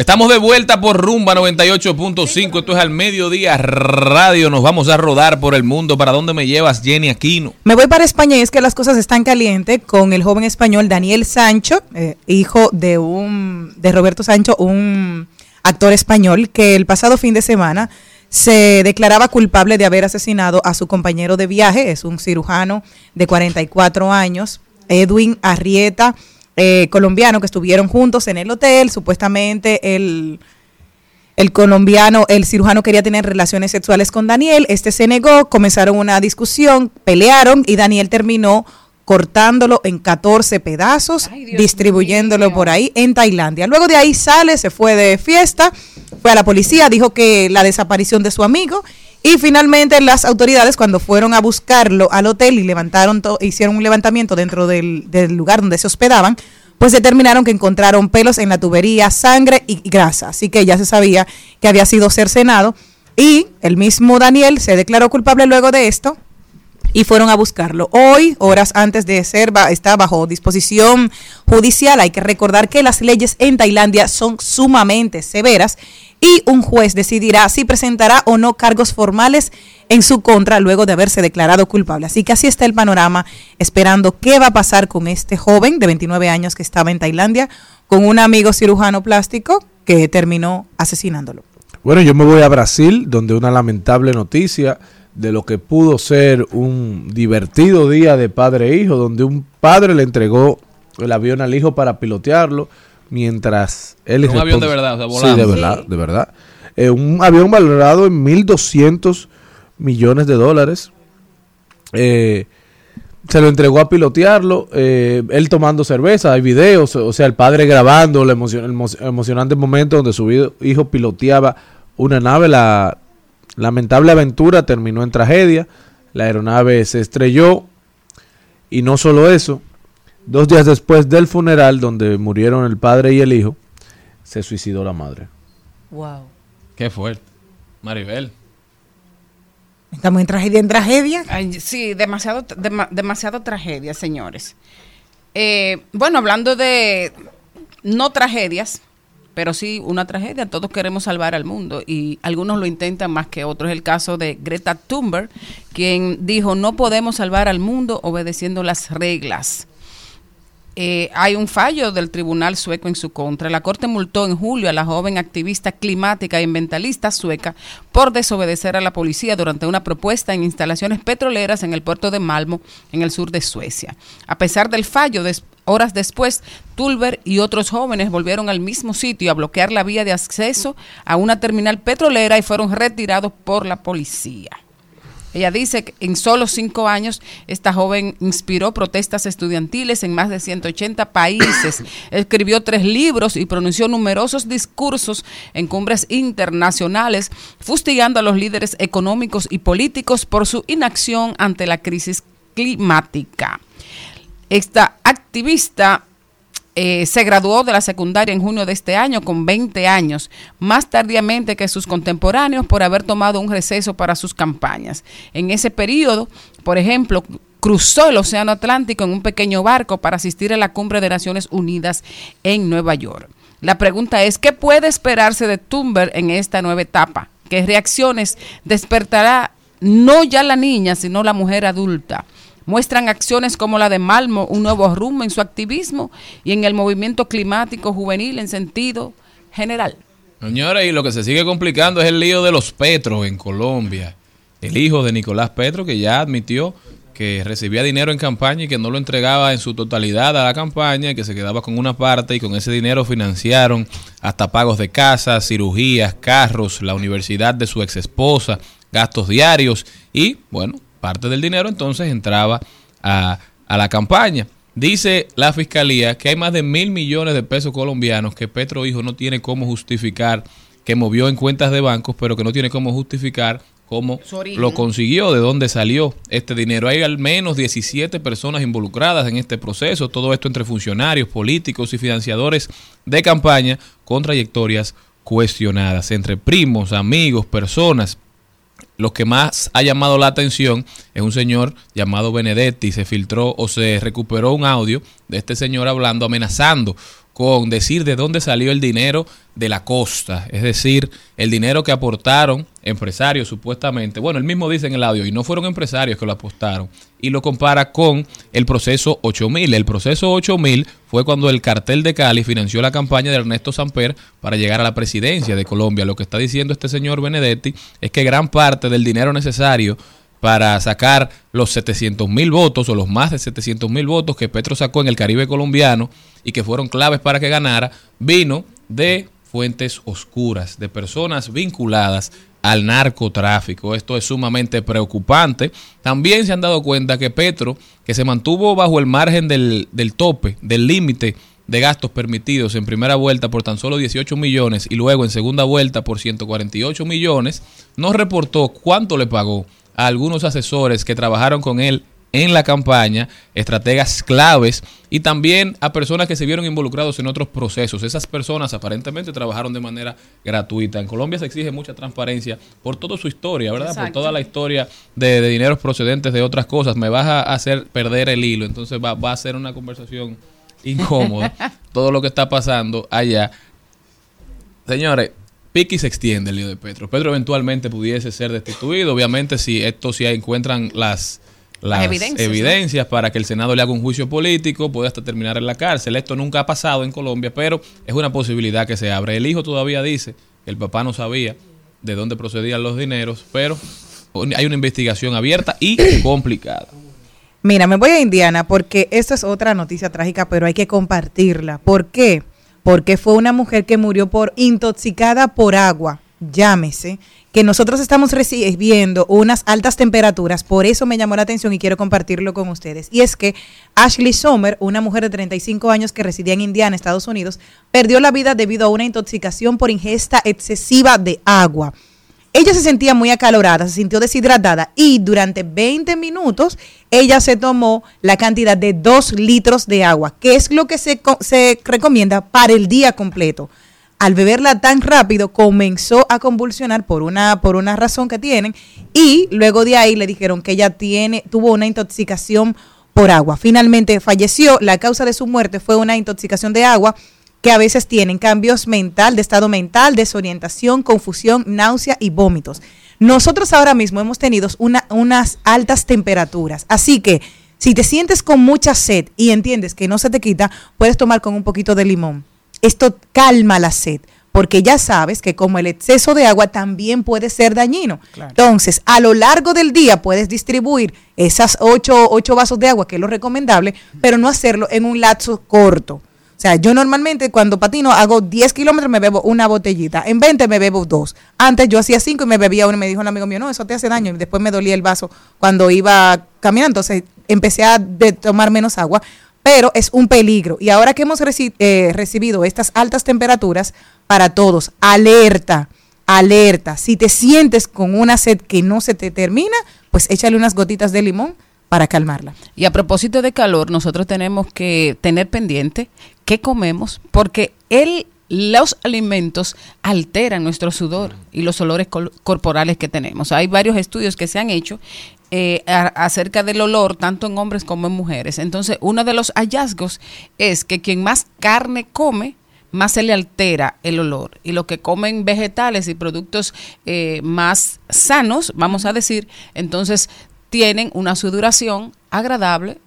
Estamos de vuelta por Rumba 98.5. Esto es al mediodía radio. Nos vamos a rodar por el mundo. ¿Para dónde me llevas, Jenny Aquino? Me voy para España y es que las cosas están calientes con el joven español Daniel Sancho, eh, hijo de un de Roberto Sancho, un actor español que el pasado fin de semana se declaraba culpable de haber asesinado a su compañero de viaje, es un cirujano de 44 años, Edwin Arrieta eh, colombiano que estuvieron juntos en el hotel. Supuestamente el, el colombiano, el cirujano quería tener relaciones sexuales con Daniel. Este se negó, comenzaron una discusión, pelearon y Daniel terminó cortándolo en 14 pedazos, distribuyéndolo por ahí en Tailandia. Luego de ahí sale, se fue de fiesta, fue a la policía, dijo que la desaparición de su amigo y finalmente las autoridades cuando fueron a buscarlo al hotel y levantaron hicieron un levantamiento dentro del, lugar donde se hospedaban, pues determinaron que encontraron pelos en la tubería, sangre y grasa. Así que ya se sabía que había sido cercenado. Y el mismo Daniel se declaró culpable luego de esto y fueron a buscarlo. Hoy, horas antes de ser, está bajo disposición judicial. Hay que recordar que las leyes en Tailandia son sumamente severas y un juez decidirá si presentará o no cargos formales en su contra luego de haberse declarado culpable. Así que así está el panorama, esperando qué va a pasar con este joven de 29 años que estaba en Tailandia con un amigo cirujano plástico que terminó asesinándolo. Bueno, yo me voy a Brasil, donde una lamentable noticia de lo que pudo ser un divertido día de padre e hijo, donde un padre le entregó el avión al hijo para pilotearlo, mientras él... Un avión de verdad, Sí, de verdad, de verdad. Eh, un avión valorado en 1.200 millones de dólares. Eh, se lo entregó a pilotearlo, eh, él tomando cerveza, hay videos, o sea, el padre grabando el, emocionante momento donde su hijo piloteaba una nave, la lamentable aventura terminó en tragedia, la aeronave se estrelló y no solo eso, dos días después del funeral donde murieron el padre y el hijo, se suicidó la madre. Wow. Qué fuerte. Maribel. Estamos en tragedia en tragedia. sí, demasiado, demasiado tragedia, señores. Eh, bueno, hablando de no tragedias, pero sí una tragedia. Todos queremos salvar al mundo y algunos lo intentan más que otros. Es el caso de Greta Thunberg, quien dijo, no podemos salvar al mundo obedeciendo las reglas. Eh, hay un fallo del tribunal sueco en su contra. La Corte multó en julio a la joven activista climática e ambientalista sueca por desobedecer a la policía durante una propuesta en instalaciones petroleras en el puerto de Malmo, en el sur de Suecia. A pesar del fallo, horas después, Tulber y otros jóvenes volvieron al mismo sitio a bloquear la vía de acceso a una terminal petrolera y fueron retirados por la policía. Ella dice que en solo cinco años esta joven inspiró protestas estudiantiles en más de 180 países, <coughs> escribió tres libros y pronunció numerosos discursos en cumbres internacionales, fustigando a los líderes económicos y políticos por su inacción ante la crisis climática. Esta activista eh, se graduó de la secundaria en junio de este año con 20 años, más tardíamente que sus contemporáneos por haber tomado un receso para sus campañas. En ese periodo, por ejemplo, cruzó el Océano Atlántico en un pequeño barco para asistir a la cumbre de Naciones Unidas en Nueva York. La pregunta es, ¿qué puede esperarse de Thunberg en esta nueva etapa? ¿Qué reacciones despertará no ya la niña, sino la mujer adulta? Muestran acciones como la de Malmo, un nuevo rumbo en su activismo y en el movimiento climático juvenil en sentido general. Señora, y lo que se sigue complicando es el lío de los Petros en Colombia. El hijo de Nicolás Petro, que ya admitió que recibía dinero en campaña y que no lo entregaba en su totalidad a la campaña y que se quedaba con una parte y con ese dinero financiaron hasta pagos de casas, cirugías, carros, la universidad de su ex esposa, gastos diarios y, bueno, parte del dinero entonces entraba a, la campaña. Dice la fiscalía que hay más de mil millones de pesos colombianos que Petro Hijo no tiene cómo justificar que movió en cuentas de bancos, pero que no tiene cómo justificar cómo lo consiguió, de dónde salió este dinero. Hay al menos 17 personas involucradas en este proceso, todo esto entre funcionarios, políticos y financiadores de campaña con trayectorias cuestionadas, entre primos, amigos, personas lo que más ha llamado la atención es un señor llamado Benedetti. Se filtró o se recuperó un audio de este señor hablando, amenazando con decir de dónde salió el dinero de la costa, es decir, el dinero que aportaron empresarios supuestamente. Bueno, él mismo dice en el audio, y no fueron empresarios que lo apostaron, y lo compara con el proceso 8000. El proceso 8000 fue cuando el cartel de Cali financió la campaña de Ernesto Samper para llegar a la presidencia de Colombia. Lo que está diciendo este señor Benedetti es que gran parte del dinero necesario para sacar los 700 mil votos o los más de 700 mil votos que Petro sacó en el Caribe colombiano y que fueron claves para que ganara, vino de fuentes oscuras, de personas vinculadas al narcotráfico. Esto es sumamente preocupante. También se han dado cuenta que Petro, que se mantuvo bajo el margen del, del tope, del límite de gastos permitidos en primera vuelta por tan solo 18 millones y luego en segunda vuelta por 148 millones, no reportó cuánto le pagó a algunos asesores que trabajaron con él en la campaña, estrategas claves y también a personas que se vieron involucrados en otros procesos. Esas personas aparentemente trabajaron de manera gratuita. En Colombia se exige mucha transparencia por toda su historia, ¿verdad? Por toda la historia de, dineros procedentes de otras cosas. Me vas a hacer perder el hilo, entonces va, va a ser una conversación incómoda <laughs> todo lo que está pasando allá. Señores, Piqui se extiende el lío de Petro. Petro eventualmente pudiese ser destituido. Obviamente, si esto si encuentran las, las, evidencias, para que el Senado le haga un juicio político, puede hasta terminar en la cárcel. Esto nunca ha pasado en Colombia, pero es una posibilidad que se abre. El hijo todavía dice que el papá no sabía de dónde procedían los dineros, pero hay una investigación abierta y <clears throat> complicada. Mira, me voy a Indiana porque esto es otra noticia trágica, pero hay que compartirla. ¿Por qué? Porque fue una mujer que murió por intoxicada por agua, llámese, que nosotros estamos recibiendo unas altas temperaturas, por eso me llamó la atención y quiero compartirlo con ustedes. Y es que Ashley Sommer, una mujer de 35 años que residía en Indiana, Estados Unidos, perdió la vida debido a una intoxicación por ingesta excesiva de agua. Ella se sentía muy acalorada, se sintió deshidratada y durante 20 minutos ella se tomó la cantidad de 2 litros de agua, que es lo que se, se recomienda para el día completo. Al beberla tan rápido comenzó a convulsionar por una, por una razón que tienen y luego de ahí le dijeron que ella tiene, tuvo una intoxicación por agua. Finalmente falleció. La causa de su muerte fue una intoxicación de agua que a veces tienen cambios mental, de estado mental, desorientación, confusión, náusea y vómitos. Nosotros ahora mismo hemos tenido unas altas temperaturas, así que si te sientes con mucha sed y entiendes que no se te quita, puedes tomar con un poquito de limón. Esto calma la sed, porque ya sabes que como el exceso de agua también puede ser dañino. Entonces, a lo largo del día puedes distribuir esas ocho, ocho vasos de agua, que es lo recomendable, pero no hacerlo en un lapso corto. O sea, yo normalmente cuando patino hago 10 kilómetros me bebo una botellita, en 20 me bebo dos. Antes yo hacía 5 y me bebía uno y me dijo un amigo mío, no, eso te hace daño. Y después me dolía el vaso cuando iba caminando. Entonces empecé a tomar menos agua, pero es un peligro. Y ahora que hemos eh, recibido estas altas temperaturas, para todos, alerta, alerta. Si te sientes con una sed que no se te termina, pues échale unas gotitas de limón para calmarla. Y a propósito de calor, nosotros tenemos que tener pendiente qué comemos, porque los alimentos alteran nuestro sudor y los olores corporales que tenemos. Hay varios estudios que se han hecho eh, acerca del olor, tanto en hombres como en mujeres. Entonces, uno de los hallazgos es que quien más carne come, más se le altera el olor. Y los que comen vegetales y productos eh, más sanos, vamos a decir, entonces tienen una sudoración agradable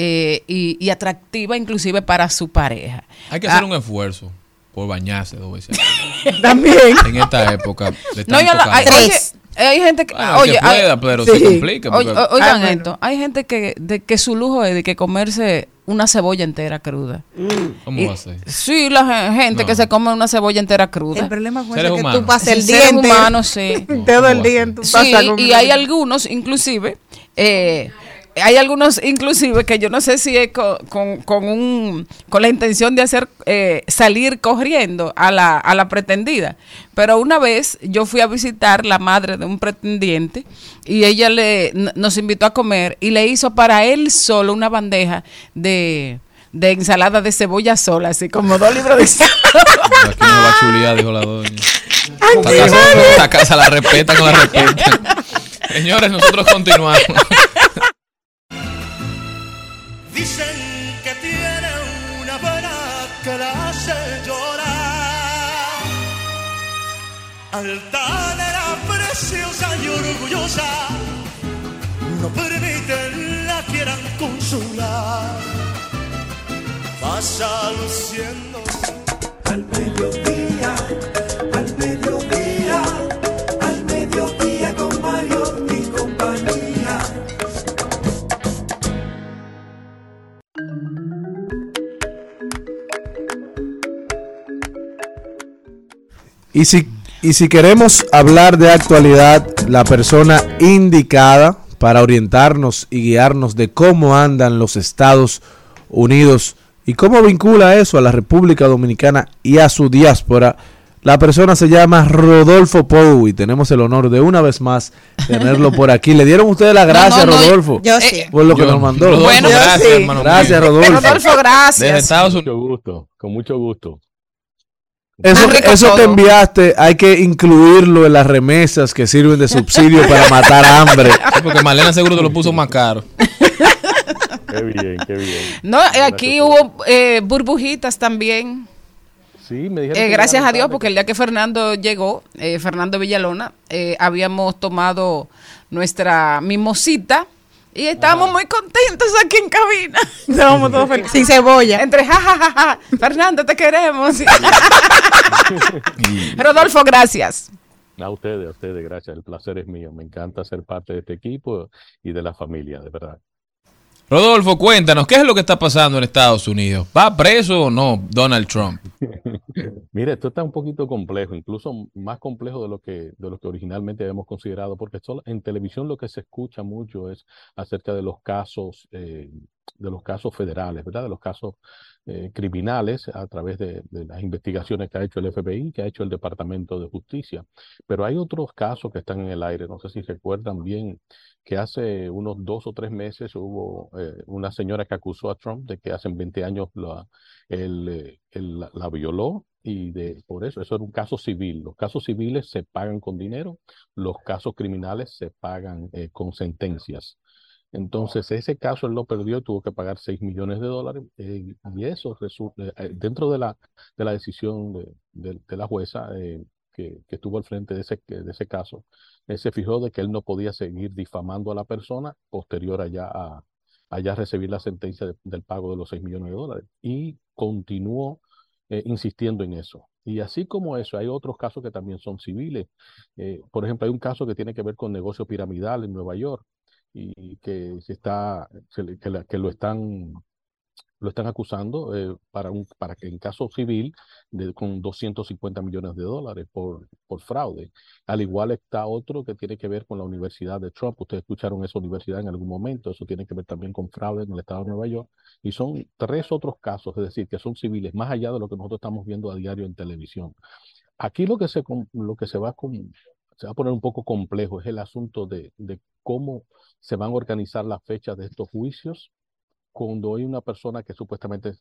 eh, y, atractiva inclusive para su pareja. Hay que hacer ah. un esfuerzo por bañarse dos veces. <laughs> También. En esta época de no, hay, hay, gente que, oye, pero se complica. oigan ah, esto, hay gente que, de, que su lujo es de que comerse una cebolla entera cruda. ¿Cómo va a ser? Sí, la gente que se come una cebolla entera cruda. El problema es que tú pasas el día entero. sí. <laughs> Todo el día en tu Sí, y hay algunos, inclusive, eh, hay algunos inclusive que yo no sé si es con, con, un, con la intención de hacer eh, salir corriendo a la, a la pretendida. Pero una vez yo fui a visitar la madre de un pretendiente y ella le, nos invitó a comer y le hizo para él solo una bandeja de, de ensalada de cebolla sola, así como dos libros de Aquí no va chulía, dijo la doña. esta, casa, la respeta, no la <laughs> respeta. Señores, nosotros continuamos. Dicen que tiene una vena que la hace llorar. Altanera, preciosa y orgullosa, no permiten la quieran consolar. Pasa luciendo al mediodía Y si, y si queremos hablar de actualidad, la persona indicada para orientarnos y guiarnos de cómo andan los Estados Unidos y cómo vincula eso a la República Dominicana y a su diáspora, La persona se llama Rodolfo Pou y tenemos el honor de una vez más tenerlo por aquí. Le dieron ustedes las gracias, Rodolfo, yo sí. por lo que nos mandó. bueno, gracias, sí. hermano. Gracias, Rodolfo. Rodolfo, gracias. Desde Estados Con Unidos. mucho gusto, con mucho gusto. Eso, eso que enviaste hay que incluirlo en las remesas que sirven de <laughs> subsidio para matar hambre. <laughs> Sí, porque Malena seguro te lo puso más caro. Qué bien, qué bien. No, aquí hubo eh, burbujitas también. Sí, me dijeron Eh, gracias a Dios, porque el día que Fernando llegó, eh, Fernando Villalona, eh, habíamos tomado nuestra mimosita y estábamos muy contentos aquí en cabina. <laughs> Estábamos todos felices. Sin cebolla. Entre jajajaja, Fernando, te queremos. <laughs> <laughs> Rodolfo, gracias. A ustedes, a ustedes, gracias. El placer es mío. Me encanta ser parte de este equipo y de la familia, de verdad. Rodolfo, cuéntanos, ¿qué es lo que está pasando en Estados Unidos? ¿Va preso o no Donald Trump? <laughs> Mire, esto está un poquito complejo, incluso más complejo de lo que, de lo que originalmente habíamos considerado, porque solo- en televisión lo que se escucha mucho es acerca de los casos, eh, de los casos federales, ¿verdad? De los casos eh, criminales a través de las investigaciones que ha hecho el FBI, que ha hecho el Departamento de Justicia. Pero hay otros casos que están en el aire. No sé si recuerdan bien que hace unos dos o tres meses hubo eh, una señora que acusó a Trump de que hace 20 años la, él, eh, él la, la violó y de, por eso, eso era un caso civil. Los casos civiles se pagan con dinero, los casos criminales se pagan eh, con sentencias. Entonces, ese caso él lo perdió y tuvo que pagar 6 millones de dólares. eh, y eso resulta, eh, dentro de la, de la decisión de, de- de la jueza que, estuvo al frente de ese, de ese caso, eh, se fijó de que él no podía seguir difamando a la persona posterior allá a, allá recibir la sentencia de- del pago de los 6 millones de dólares. Y continuó eh, insistiendo en eso. Y así como eso, hay otros casos que también son civiles. Eh, por ejemplo, hay un caso que tiene que ver con negocio piramidal en Nueva York y que se está, que lo están lo están acusando eh, para un para que en caso civil de, con 250 millones de dólares por, por fraude. Al igual está otro que tiene que ver con la Universidad de Trump. Ustedes escucharon esa universidad en algún momento. Eso tiene que ver también con fraude en el estado de Nueva York. Y son tres otros casos, es decir, que son civiles, más allá de lo que nosotros estamos viendo a diario en televisión. Aquí lo que se, lo que se va, con- se va a poner un poco complejo es el asunto de, de cómo se van a organizar las fechas de estos juicios cuando hay una persona que supuestamente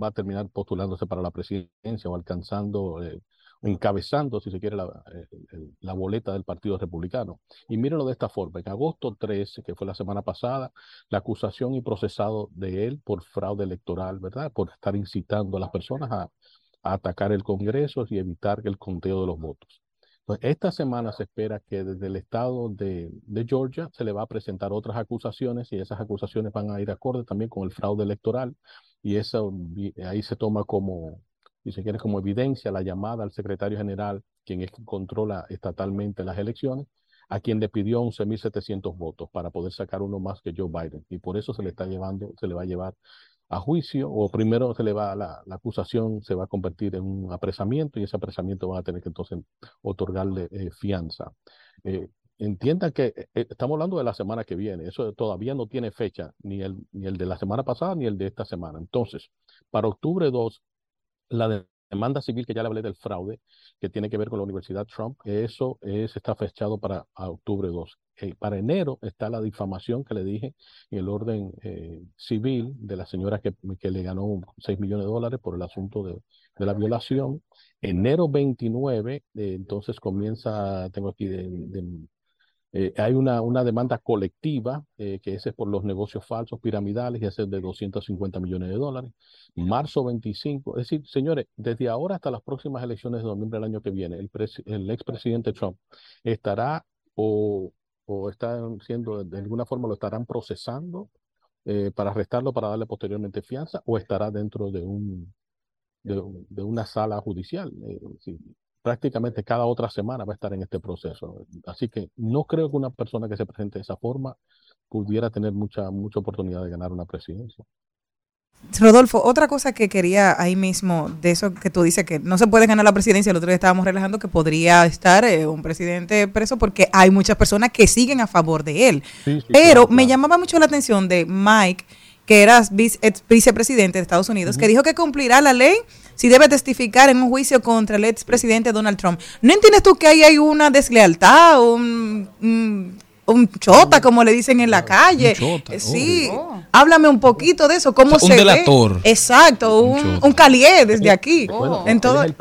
va a terminar postulándose para la presidencia o alcanzando, eh, o encabezando, si se quiere, la, eh, la boleta del Partido Republicano. Y mírenlo de esta forma. En agosto 13, que fue la semana pasada, la acusación y procesado de él por fraude electoral, ¿verdad? Por estar incitando a las personas a, a atacar el Congreso y evitar el conteo de los votos. Entonces, esta semana se espera que desde el estado de, Georgia se le va a presentar otras acusaciones y esas acusaciones van a ir acorde también con el fraude electoral. Y eso ahí se toma como, si se quiere, como evidencia la llamada al secretario general, quien es quien controla estatalmente las elecciones, a quien le pidió 11.700 votos para poder sacar uno más que Joe Biden. Y por eso se le está llevando, se le va a llevar a juicio o primero se le va la, la acusación se va a convertir en un apresamiento y ese apresamiento van a tener que entonces otorgarle eh, fianza. Eh, entiendan que eh, estamos hablando de la semana que viene, eso todavía no tiene fecha, ni el, ni el de la semana pasada ni el de esta semana. Entonces, para octubre 2, la de- demanda civil que ya le hablé del fraude, que tiene que ver con la Universidad Trump, eso es, está fechado para octubre 2. Eh, para enero está la difamación que le dije en el orden eh, civil de la señora que, que le ganó 6 millones de dólares por el asunto de, de la violación. Enero 29, eh, entonces comienza, tengo aquí de, de- eh, hay una, una demanda colectiva, eh, que ese es por los negocios falsos piramidales, y ese es de 250 millones de dólares. Marzo 25, es decir, señores, desde ahora hasta las próximas elecciones de noviembre del año que viene, el, el expresidente Trump estará o, o está siendo, de alguna forma lo estarán procesando eh, para arrestarlo, para darle posteriormente fianza, o estará dentro de un, de, un- de una sala judicial. eh, prácticamente cada otra semana va a estar en este proceso. Así que no creo que una persona que se presente de esa forma pudiera tener mucha, mucha oportunidad de ganar una presidencia. Rodolfo, otra cosa que quería ahí mismo, de eso que tú dices que no se puede ganar la presidencia, el otro día estábamos relajando que podría estar eh, un presidente preso porque hay muchas personas que siguen a favor de él. Sí, sí, Pero claro, me claro. llamaba mucho la atención de Mike que era ex vicepresidente de Estados Unidos, que dijo que cumplirá la ley si debe testificar en un juicio contra el expresidente Donald Trump. ¿No entiendes tú que ahí hay una deslealtad, un, un, chota, como le dicen en la calle? Eh, sí, háblame un poquito de eso, cómo un delator. Exacto, un, un, calié desde aquí. en todo... el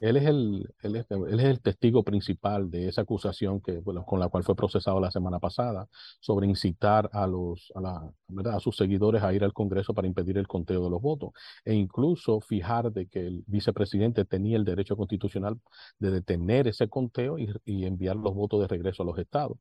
él es el, él es, el testigo principal de esa acusación que, con la cual fue procesado la semana pasada sobre incitar a, los, a, la, ¿verdad? a sus seguidores a ir al Congreso para impedir el conteo de los votos e incluso fijar de que el vicepresidente tenía el derecho constitucional de detener ese conteo y, y enviar los votos de regreso a los estados.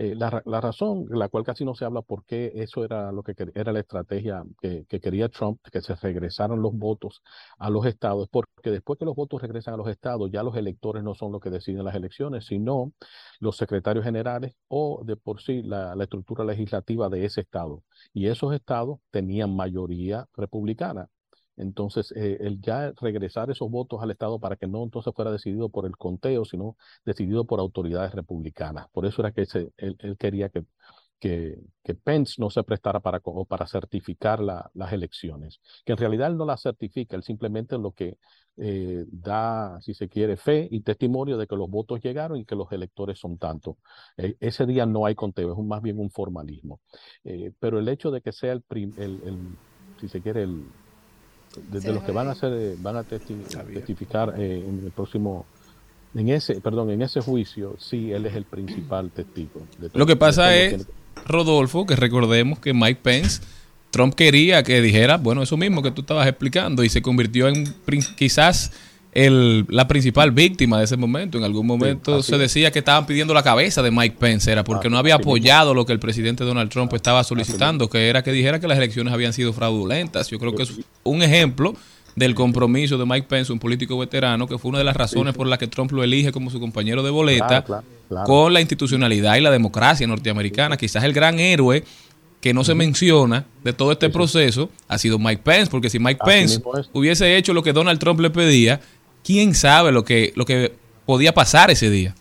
Eh, la, la, razón, la cual casi no se habla, por qué eso era lo que era la estrategia que, quería Trump, que se regresaran los votos a los estados, porque después que los votos regresan a los estados, ya los electores no son los que deciden las elecciones, sino los secretarios generales o de por sí la estructura legislativa de ese estado. Y esos estados tenían mayoría republicana. Entonces, eh, el ya regresar esos votos al Estado para que no entonces fuera decidido por el conteo, sino decidido por autoridades republicanas. Por eso era que él, quería que, que, que, Pence no se prestara para, para certificar las elecciones, que en realidad él no las certifica, él simplemente lo que eh, da, si se quiere, fe y testimonio de que los votos llegaron y que los electores son tantos. E, ese día no hay conteo, es más bien un formalismo. Eh, pero el hecho de que sea el, el si se quiere, el, de, los que van a hacer, eh, van a testificar eh, en el próximo, en ese, perdón, en ese juicio, sí, él es el principal <clears throat> testigo. Lo que pasa es, Rodolfo, que recordemos que Mike Pence, Trump quería que dijera, bueno, eso mismo que tú estabas explicando, y se convirtió en quizás el, la principal víctima de ese momento. En algún momento se decía que estaban pidiendo la cabeza de Mike Pence, era porque no había apoyado lo que el presidente Donald Trump estaba solicitando, que era que dijera que las elecciones habían sido fraudulentas. Yo creo que es un ejemplo del compromiso de Mike Pence, un político veterano, que fue una de las razones por las que Trump lo elige como su compañero de boleta, con la institucionalidad y la democracia norteamericana. Quizás el gran héroe que no se menciona de todo este proceso ha sido Mike Pence, porque si Mike Pence hubiese hecho lo que Donald Trump le pedía, quién sabe lo que, lo que podía pasar ese día.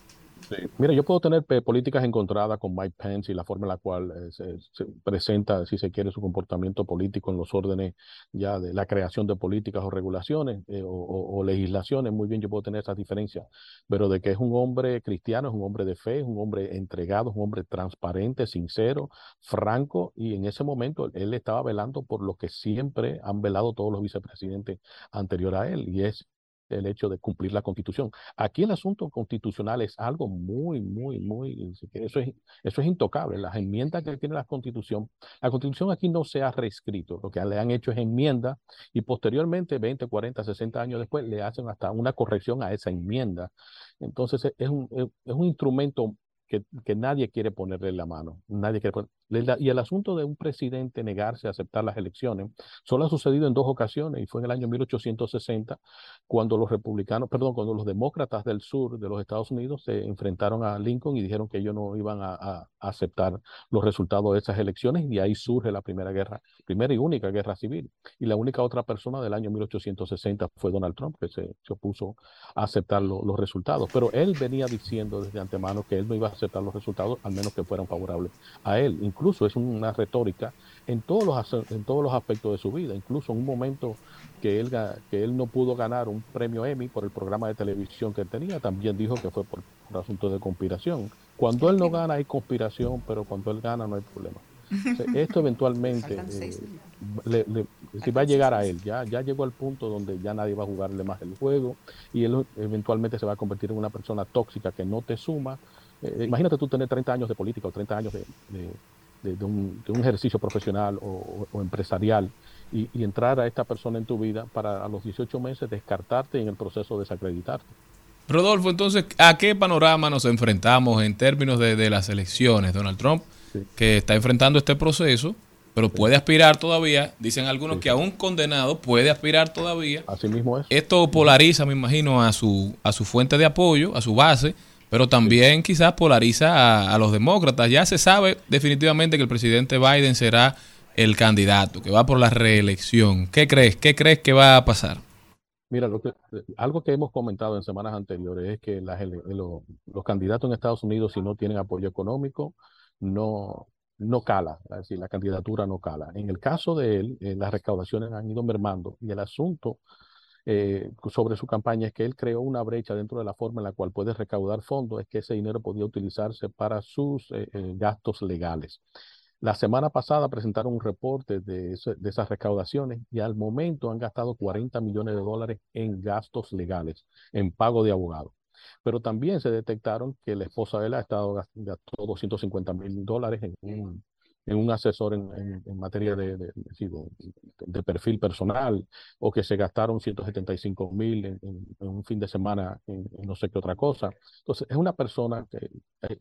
Mira, yo puedo tener políticas encontradas con Mike Pence y la forma en la cual eh, se, presenta, si se quiere, su comportamiento político en los órdenes ya de la creación de políticas o regulaciones eh, o, legislaciones. Muy bien, yo puedo tener esas diferencias, pero de que es un hombre cristiano, es un hombre de fe, es un hombre entregado, es un hombre transparente, sincero, franco, y en ese momento él estaba velando por lo que siempre han velado todos los vicepresidentes anterior a él, y es el hecho de cumplir la constitución. Aquí el asunto constitucional es algo muy, muy, muy, eso es, eso es intocable. Las enmiendas que tiene la constitución, la constitución aquí no se ha reescrito, lo que le han hecho es enmienda y posteriormente, 20, 40, 60 años después, le hacen hasta una corrección a esa enmienda. Entonces es un, es un instrumento que, nadie quiere ponerle la mano. Nadie quiere y el asunto de un presidente negarse a aceptar las elecciones solo ha sucedido en dos ocasiones y fue en el año 1860 cuando los republicanos, perdón, cuando los demócratas del sur de los Estados Unidos se enfrentaron a Lincoln y dijeron que ellos no iban a, aceptar los resultados de esas elecciones y ahí surge la primera guerra, primera y única guerra civil. Y la única otra persona del año 1860 fue Donald Trump que se, opuso a aceptar los resultados. Pero él venía diciendo desde antemano que él no iba a aceptar los resultados, al menos que fueran favorables a él. Incluso es una retórica en todos los, en todos los aspectos de su vida. Incluso en un momento que él, que él no pudo ganar un premio Emmy por el programa de televisión que tenía, también dijo que fue por, asuntos de conspiración. Cuando él no gana hay conspiración, pero cuando él gana no hay problema. <laughs> esto eventualmente eh, le, va a llegar a él. Ya, ya llegó al punto donde ya nadie va a jugarle más el juego y él eventualmente se va a convertir en una persona tóxica que no te suma, eh, imagínate tú tener 30 años de política o 30 años de, de, un, ejercicio profesional o, empresarial y, entrar a esta persona en tu vida para a los 18 meses descartarte y en el proceso desacreditarte. Rodolfo, entonces, ¿a qué panorama nos enfrentamos en términos de, las elecciones? Donald Trump, que está enfrentando este proceso, pero puede aspirar todavía. Dicen algunos que aún condenado puede aspirar todavía. Así mismo es. Esto polariza, me imagino, a su, a su fuente de apoyo, a su base pero también quizás polariza a, los demócratas. Ya se sabe definitivamente que el presidente Biden será el candidato, que va por la reelección. ¿Qué crees? ¿Qué crees que va a pasar? Mira, lo que, algo que hemos comentado en semanas anteriores es que los candidatos en Estados Unidos, si no tienen apoyo económico, no, no cala, es decir, la candidatura no cala. En el caso de él, eh, las recaudaciones han ido mermando y el asunto eh, sobre su campaña es que él creó una brecha dentro de la forma en la cual puede recaudar fondos, es que ese dinero podía utilizarse para sus eh, gastos legales. La semana pasada presentaron un reporte de, de, esas recaudaciones y al momento han gastado 40 millones de dólares en gastos legales, en pago de abogados pero también se detectaron que la esposa de él ha estado gastando 250 mil dólares en un, un asesor en, en, materia de, de, de, perfil personal, o que se gastaron 175 mil en, en, un fin de semana en, no sé qué otra cosa. Entonces, es una persona que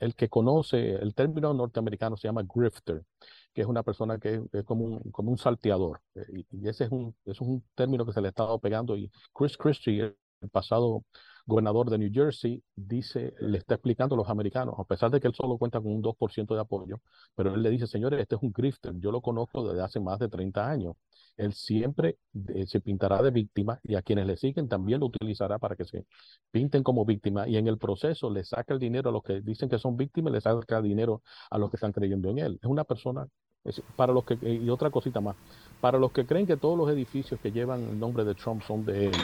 el que conoce, el término norteamericano se llama grifter, que es una persona que es, como, un, como un salteador. Eh, y, ese es un, es un término que se le ha estado pegando. Y Chris Christie, el pasado gobernador de New Jersey, dice, le está explicando a los americanos, a pesar de que él solo cuenta con un 2% de apoyo, pero él le dice, señores, este es un grifter, yo lo conozco desde hace más de 30 años. Él siempre eh, se pintará de víctima y a quienes le siguen también lo utilizará para que se pinten como víctima y en el proceso le saca el dinero a los que dicen que son víctimas, le saca dinero a los que están creyendo en él. Es una persona, para los que, y otra cosita más, para los que creen que todos los edificios que llevan el nombre de Trump son de él,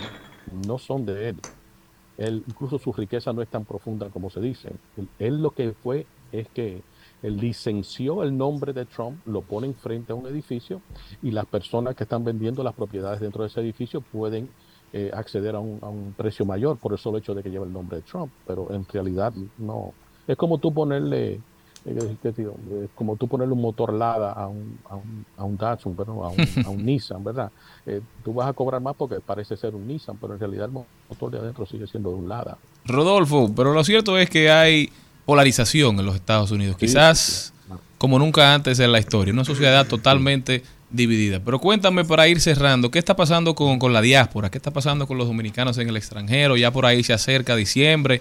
no son de él él, incluso su riqueza no es tan profunda como se dice. Él, lo que fue es que él licenció el nombre de Trump, lo pone frente a un edificio y las personas que están vendiendo las propiedades dentro de ese edificio pueden eh, acceder a un, a un, precio mayor por el solo hecho de que lleva el nombre de Trump. Pero en realidad no. Es como tú ponerle es como tú ponerle un motor Lada a un, a un, a un Datsun, a, un, a un <laughs> Nissan, ¿verdad? Eh, tú vas a cobrar más porque parece ser un Nissan, pero en realidad el motor de adentro sigue siendo de un Lada. Rodolfo, pero lo cierto es que hay polarización en los Estados Unidos, quizás como nunca antes en la historia, una sociedad totalmente dividida. Pero cuéntame para ir cerrando, ¿qué está pasando con, con la diáspora? ¿Qué está pasando con los dominicanos en el extranjero? Ya por ahí se acerca diciembre.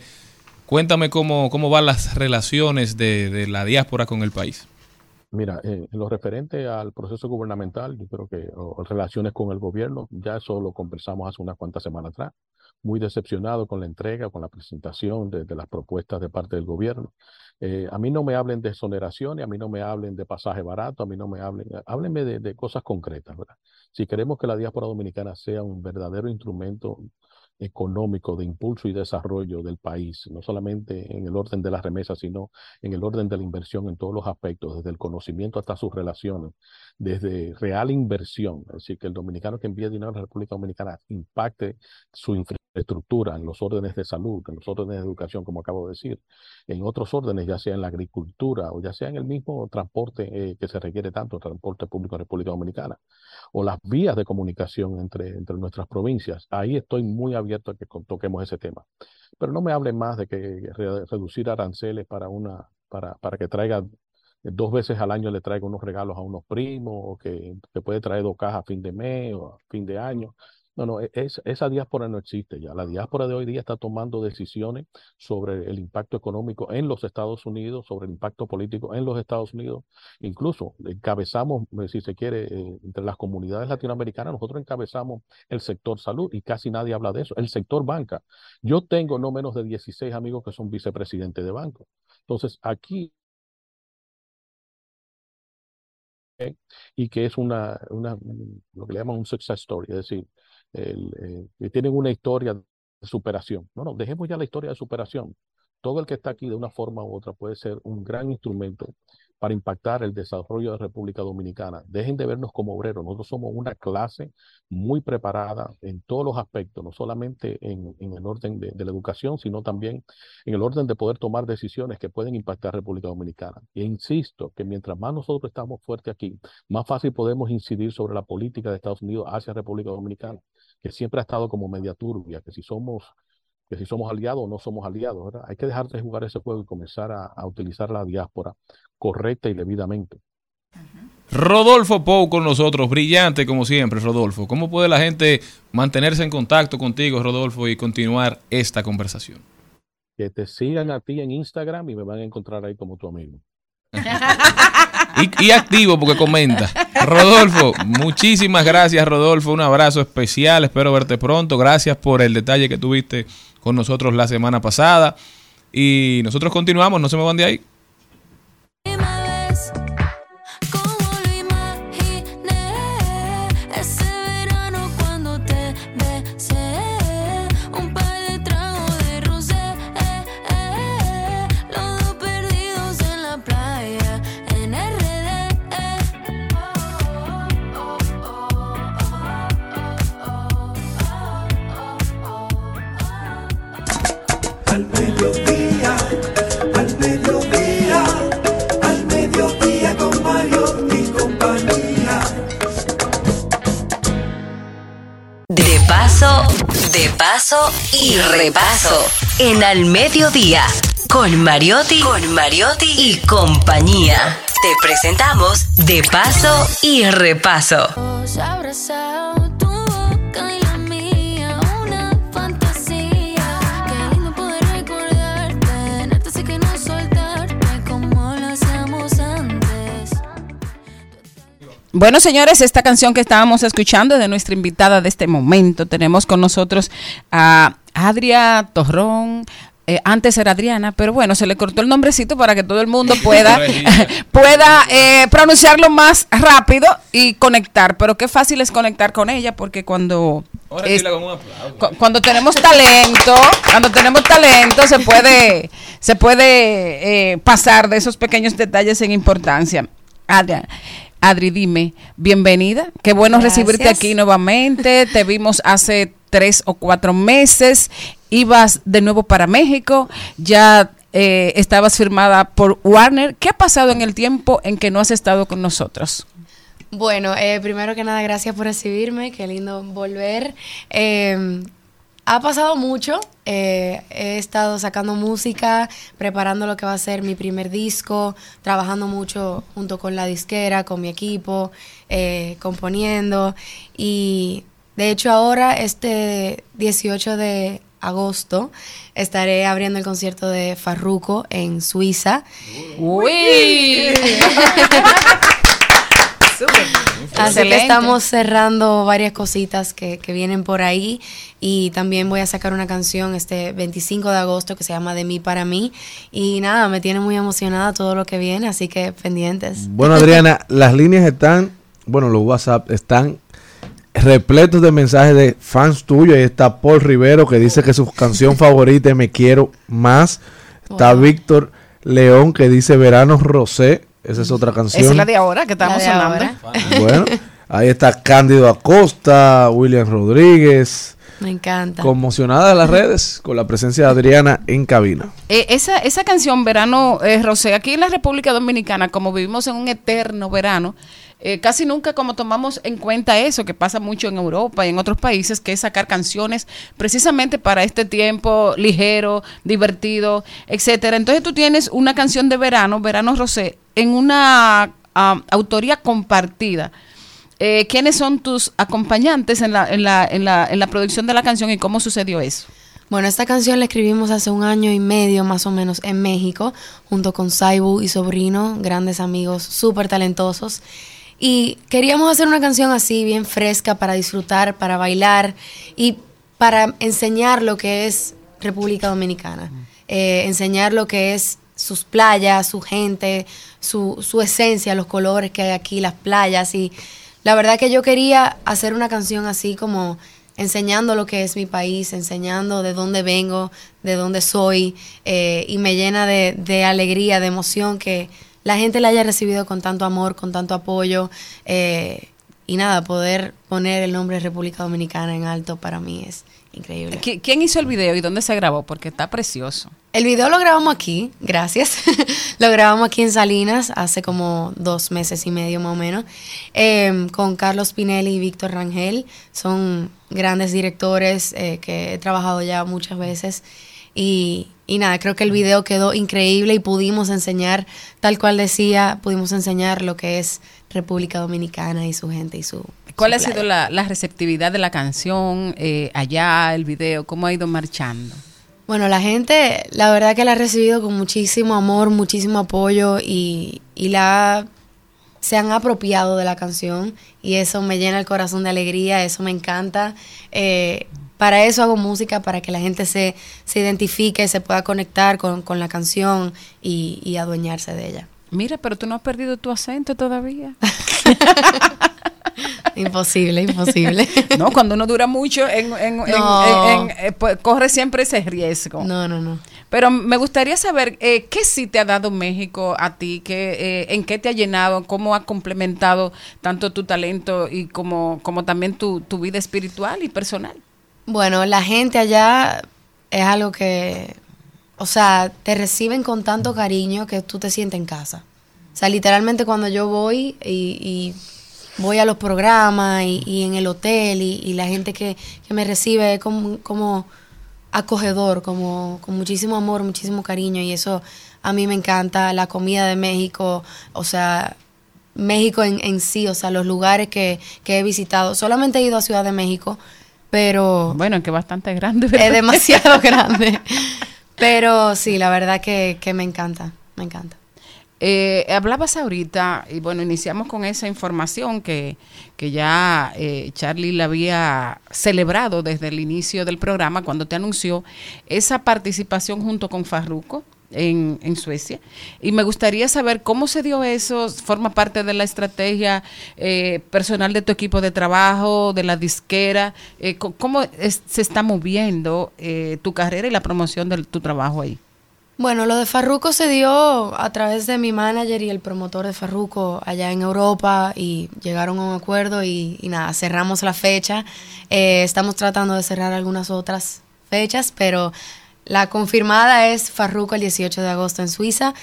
Cuéntame cómo, cómo van las relaciones de, la diáspora con el país. Mira, eh, en lo referente al proceso gubernamental, yo creo que o, relaciones con el gobierno, ya eso lo conversamos hace unas cuantas semanas atrás. Muy decepcionado con la entrega, con la presentación de, las propuestas de parte del gobierno. Eh, a mí no me hablen de exoneraciones, a mí no me hablen de pasaje barato, a mí no me hablen, háblenme de, de cosas concretas, ¿verdad? Si queremos que la diáspora dominicana sea un verdadero instrumento económico de impulso y desarrollo del país, no solamente en el orden de las remesas, sino en el orden de la inversión en todos los aspectos, desde el conocimiento hasta sus relaciones, desde real inversión, es decir, que el dominicano que envía dinero a la República Dominicana impacte su infraestructura en los órdenes de salud, en los órdenes de educación, como acabo de decir, en otros órdenes, ya sea en la agricultura o ya sea en el mismo transporte eh, que se requiere tanto, transporte público en República Dominicana, o las vías de comunicación entre, entre nuestras provincias. Ahí estoy muy abierto a que toquemos ese tema. Pero no me hable más de que reducir aranceles para una, para, para que traiga dos veces al año le traiga unos regalos a unos primos, o que, que puede traer dos cajas a fin de mes o a fin de año. No, no, e, es, esa diáspora no existe ya. La diáspora de hoy día está tomando decisiones sobre el impacto económico en los Estados Unidos, sobre el impacto político en los Estados Unidos. Incluso encabezamos, eh, si se quiere, eh, entre las comunidades latinoamericanas, nosotros encabezamos el sector salud y casi nadie habla de eso. El sector banca. Yo tengo no menos de 16 amigos que son vicepresidentes de banco. Entonces, aquí y que es una, lo que le llaman un success story, es decir, el, eh, tienen una historia de superación. No, no, dejemos ya la historia de superación. Todo el que está aquí de una forma u otra puede ser un gran instrumento para impactar el desarrollo de la República Dominicana. Dejen de vernos como obreros. Nosotros somos una clase muy preparada en todos los aspectos, no solamente en, el orden de, la educación, sino también en el orden de poder tomar decisiones que pueden impactar a República Dominicana. E insisto que mientras más nosotros estamos fuertes aquí, más fácil podemos incidir sobre la política de Estados Unidos hacia República Dominicana que siempre ha estado como media turbia, que si somos, que si somos aliados o no somos aliados, ¿verdad? Hay que dejar de jugar ese juego y comenzar a, utilizar la diáspora correcta y debidamente. Rodolfo Pou con nosotros, brillante como siempre, Rodolfo. ¿Cómo puede la gente mantenerse en contacto contigo, Rodolfo, y continuar esta conversación? Que te sigan a ti en Instagram y me van a encontrar ahí como tu amigo. <laughs> y, activo porque comenta. Rodolfo, muchísimas gracias, Rodolfo. Un abrazo especial. Espero verte pronto. Gracias por el detalle que tuviste con nosotros la semana pasada. Y nosotros continuamos, no se me van de ahí. Y repaso. En al mediodía. Con Mariotti, con Mariotti y compañía. Te presentamos De paso y repaso. Bueno, señores, esta canción que estábamos escuchando de nuestra invitada de este momento, tenemos con nosotros a Adria Torrón, eh, antes era Adriana, pero bueno, se le cortó el nombrecito para que todo el mundo pueda, <laughs> <laughs> pueda eh, pronunciarlo más rápido y conectar. Pero qué fácil es conectar con ella porque cuando cuando tenemos talento, cuando tenemos talento se puede se puede eh, pasar de esos pequeños detalles en importancia. Adriana. Adri, dime, bienvenida. Qué bueno recibirte aquí nuevamente. Te vimos hace tres o cuatro meses. Ibas de nuevo para México. Ya eh, estabas firmada por Warner. ¿Qué ha pasado en el tiempo en que no has estado con nosotros? Bueno, eh, primero que nada, gracias por recibirme. Qué lindo volver. Eh, ha pasado mucho. Eh, he estado sacando música, preparando lo que va a ser mi primer disco, trabajando mucho junto con la disquera, con mi equipo, eh, componiendo. Y de hecho ahora, este 18 de agosto, estaré abriendo el concierto de Farruko en Suiza. ¡Uy! <laughs> Así que estamos cerrando varias cositas que, que, vienen por ahí. Y también voy a sacar una canción este 25 de agosto que se llama De mí para mí. Y nada, me tiene muy emocionada todo lo que viene, así que pendientes. Bueno Adriana, <laughs> las líneas están, bueno los WhatsApp están repletos de mensajes de fans tuyos, ahí está Paul Rivero que dice que su canción <laughs> favorita es Me Quiero Más, está Víctor León que dice Verano Rosé, esa es otra canción. Esa es la de ahora que estamos sonando. Bueno, ahí está Cándido Acosta, William Rodríguez. Me encanta. Conmocionada de las redes con la presencia de Adriana en cabina. Eh, esa, esa canción, Verano eh, Rosé, aquí en la República Dominicana, como vivimos en un eterno verano, eh, casi nunca como tomamos en cuenta eso, que pasa mucho en Europa y en otros países, que es sacar canciones precisamente para este tiempo ligero, divertido, etcétera. Entonces tú tienes una canción de verano, Verano Rosé, en una autoría compartida. Eh, ¿Quiénes son tus acompañantes en la, en, la, en, la, en la producción de la canción y cómo sucedió eso? Bueno, esta canción la escribimos hace un año y medio más o menos en México, junto con Saibu y Sobrino, grandes amigos, súper talentosos. Y queríamos hacer una canción así, bien fresca, para disfrutar, para bailar y para enseñar lo que es República Dominicana. Eh, enseñar lo que es sus playas, su gente, su, su esencia, los colores que hay aquí, las playas. Y la verdad que yo quería hacer una canción así como enseñando lo que es mi país, enseñando de dónde vengo, de dónde soy, eh, y me llena de, de alegría, de emoción que la gente la haya recibido con tanto amor, con tanto apoyo. Eh, y nada, poder poner el nombre de República Dominicana en alto para mí es increíble. ¿Quién hizo el video y dónde se grabó? Porque está precioso. El video lo grabamos aquí, gracias. <laughs> lo grabamos aquí en Salinas hace como dos meses y medio más o menos, em, con Carlos Pinelli y Víctor Rangel. Son grandes directores eh, que he trabajado ya muchas veces. Y, y nada, creo que el video quedó increíble y pudimos enseñar, tal cual decía, pudimos enseñar lo que es República Dominicana y su gente y su... ¿Cuál ha sido la, receptividad de la canción eh, allá, el video? ¿Cómo ha ido marchando? Bueno, la gente, la verdad que la ha recibido con muchísimo amor, muchísimo apoyo y, y la se han apropiado de la canción y eso me llena el corazón de alegría, eso me encanta. Eh, para eso hago música, para que la gente se, se identifique, se pueda conectar con, con la canción y, y, adueñarse de ella. Mira, pero tú no has perdido tu acento todavía. <laughs> imposible, imposible. <laughs> No, cuando uno dura mucho, en, eh, pues, corre siempre ese riesgo. No, no, no. Pero me gustaría saber eh, qué sí te ha dado México a ti, qué, eh, en qué te ha llenado, cómo ha complementado tanto tu talento y como, como también tu, tu vida espiritual y personal. Bueno, la gente allá es algo que, o sea, te reciben con tanto cariño que tú te sientes en casa. O sea, literalmente cuando yo voy y, voy a los programas y, en el hotel y, la gente que, me recibe es como, acogedor, como con muchísimo amor, muchísimo cariño y eso a mí me encanta. La comida de México, o sea, México en, en sí, o sea, los lugares que he visitado. Solamente he ido a Ciudad de México, pero... Bueno, que bastante grande. Es demasiado <laughs> grande. Pero sí, la verdad que, que me encanta, me encanta. Eh, hablabas ahorita, y bueno, iniciamos con esa información que, que ya eh, Charlie la había celebrado desde el inicio del programa cuando te anunció esa participación junto con Farruco en, Suecia. Y me gustaría saber cómo se dio eso, forma parte de la estrategia eh, personal de tu equipo de trabajo, de la disquera, eh, cómo se está moviendo eh, tu carrera y la promoción de tu trabajo ahí. Bueno, lo de Farruco se dio a través de mi manager y el promotor de Farruco allá en Europa y llegaron a un acuerdo y, nada, cerramos la fecha. estamos tratando de cerrar algunas otras fechas, pero la confirmada es Farruko el 18 de agosto en Suiza.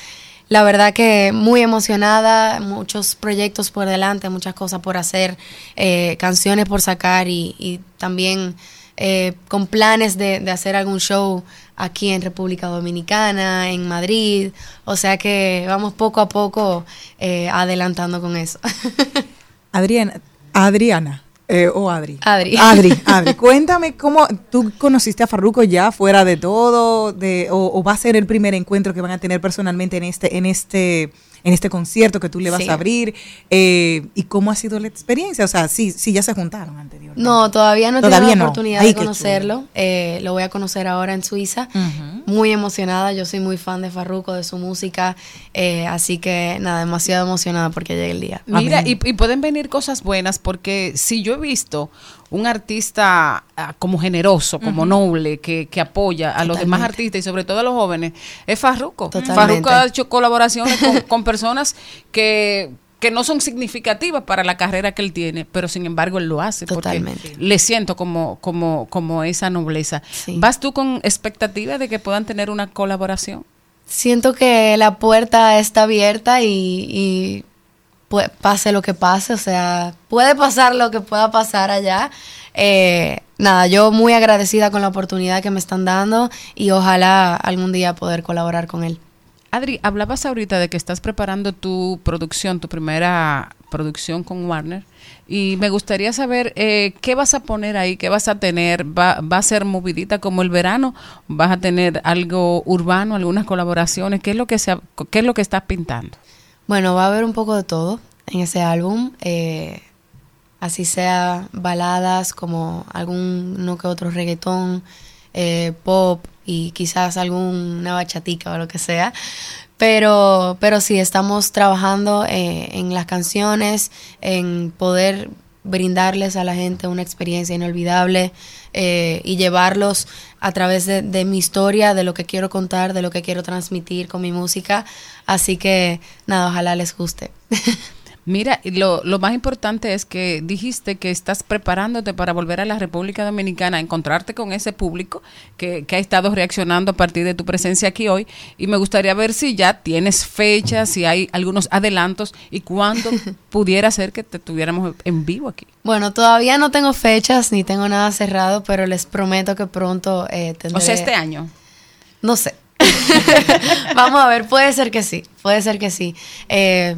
La verdad que muy emocionada, muchos proyectos por delante, muchas cosas por hacer, eh, canciones por sacar y, también eh, con planes de, hacer algún show aquí en República Dominicana, en Madrid. O sea que vamos poco a poco eh, adelantando con eso. <laughs> Adriana, Adriana, eh, o Adri. Adri. Adri, Adri. <laughs> Cuéntame cómo tú conociste a Farruko ya fuera de todo, de, o, o, va a ser el primer encuentro que van a tener personalmente en este, en este en este concierto que tú le vas a abrir. Eh, ¿Y cómo ha sido la experiencia? O sea, sí, sí ya se juntaron anteriormente. No, todavía no he tenido la oportunidad de conocerlo. Eh, lo voy a conocer ahora en Suiza. Muy emocionada. Yo soy muy fan de Farruko, de su música. Eh, así que nada, demasiado emocionada porque llegue el día. Mira, y, y pueden venir cosas buenas porque si yo he visto un artista ah, como generoso, como noble, que, que, apoya a los demás artistas y sobre todo a los jóvenes, es Farruko. Farruko ha hecho colaboraciones <laughs> con, personas que que no son significativas para la carrera que él tiene, pero sin embargo él lo hace Totalmente. le siento como como como esa nobleza. ¿Vas tú con expectativa de que puedan tener una colaboración? Siento que la puerta está abierta y pase lo que pase, o sea, puede pasar lo que pueda pasar allá. Eh, nada, yo muy agradecida con la oportunidad que me están dando y ojalá algún día poder colaborar con él. Adri, hablabas ahorita de que estás preparando tu producción, tu primera producción con Warner. Y me gustaría saber eh, qué vas a poner ahí, qué vas a tener. ¿Va, ¿Va, a ser movidita como el verano? ¿Vas a tener algo urbano, algunas colaboraciones? ¿Qué es lo que, se, qué es lo que estás pintando? Bueno, va a haber un poco de todo en ese álbum. Eh, así sea baladas como algún no que otro reggaetón, eh, pop y quizás alguna bachatica o lo que sea. Pero, pero sí, estamos trabajando eh, en las canciones, en poder brindarles a la gente una experiencia inolvidable y llevarlos a través de, de, mi historia, de lo que quiero contar, de lo que quiero transmitir con mi música Así que nada, ojalá les guste. <laughs> Mira, lo, lo más importante es que dijiste que estás preparándote para volver a la República Dominicana, encontrarte con ese público que, que, ha estado reaccionando a partir de tu presencia aquí hoy. Y me gustaría ver si ya tienes fechas, si hay algunos adelantos y cuándo <laughs> pudiera ser que te tuviéramos en vivo aquí. Bueno, todavía no tengo fechas ni tengo nada cerrado, pero les prometo que pronto eh, tendré... O sea, este año. No sé. <laughs> <laughs> Vamos a ver, puede ser que sí, puede ser que sí. Eh,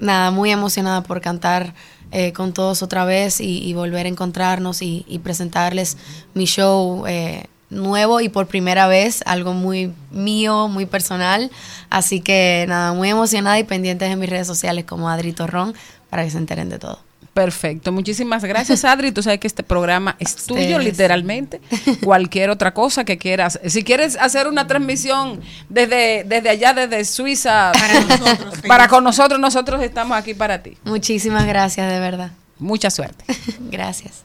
nada, muy emocionada por cantar eh, con todos otra vez y, volver a encontrarnos y, presentarles mi show eh, nuevo y por primera vez, algo muy mío, muy personal. Así que nada, muy emocionada y pendientes en mis redes sociales como Adri Torrón para que se enteren de todo. Perfecto, muchísimas gracias Adri. Tú sabes que este programa es tuyo literalmente. <laughs> Cualquier otra cosa que quieras. Si quieres hacer una transmisión desde, desde allá, desde Suiza, para, <laughs> nosotros, para con nosotros, nosotros estamos aquí para ti. Muchísimas gracias, de verdad. Mucha suerte. <laughs> gracias.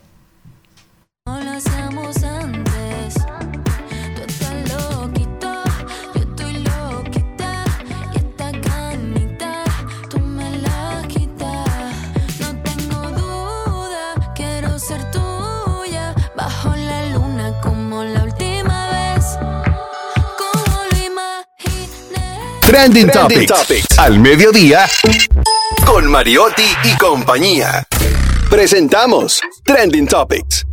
Trending, Topics. Al mediodía con Mariotti y compañía. Presentamos Trending Topics.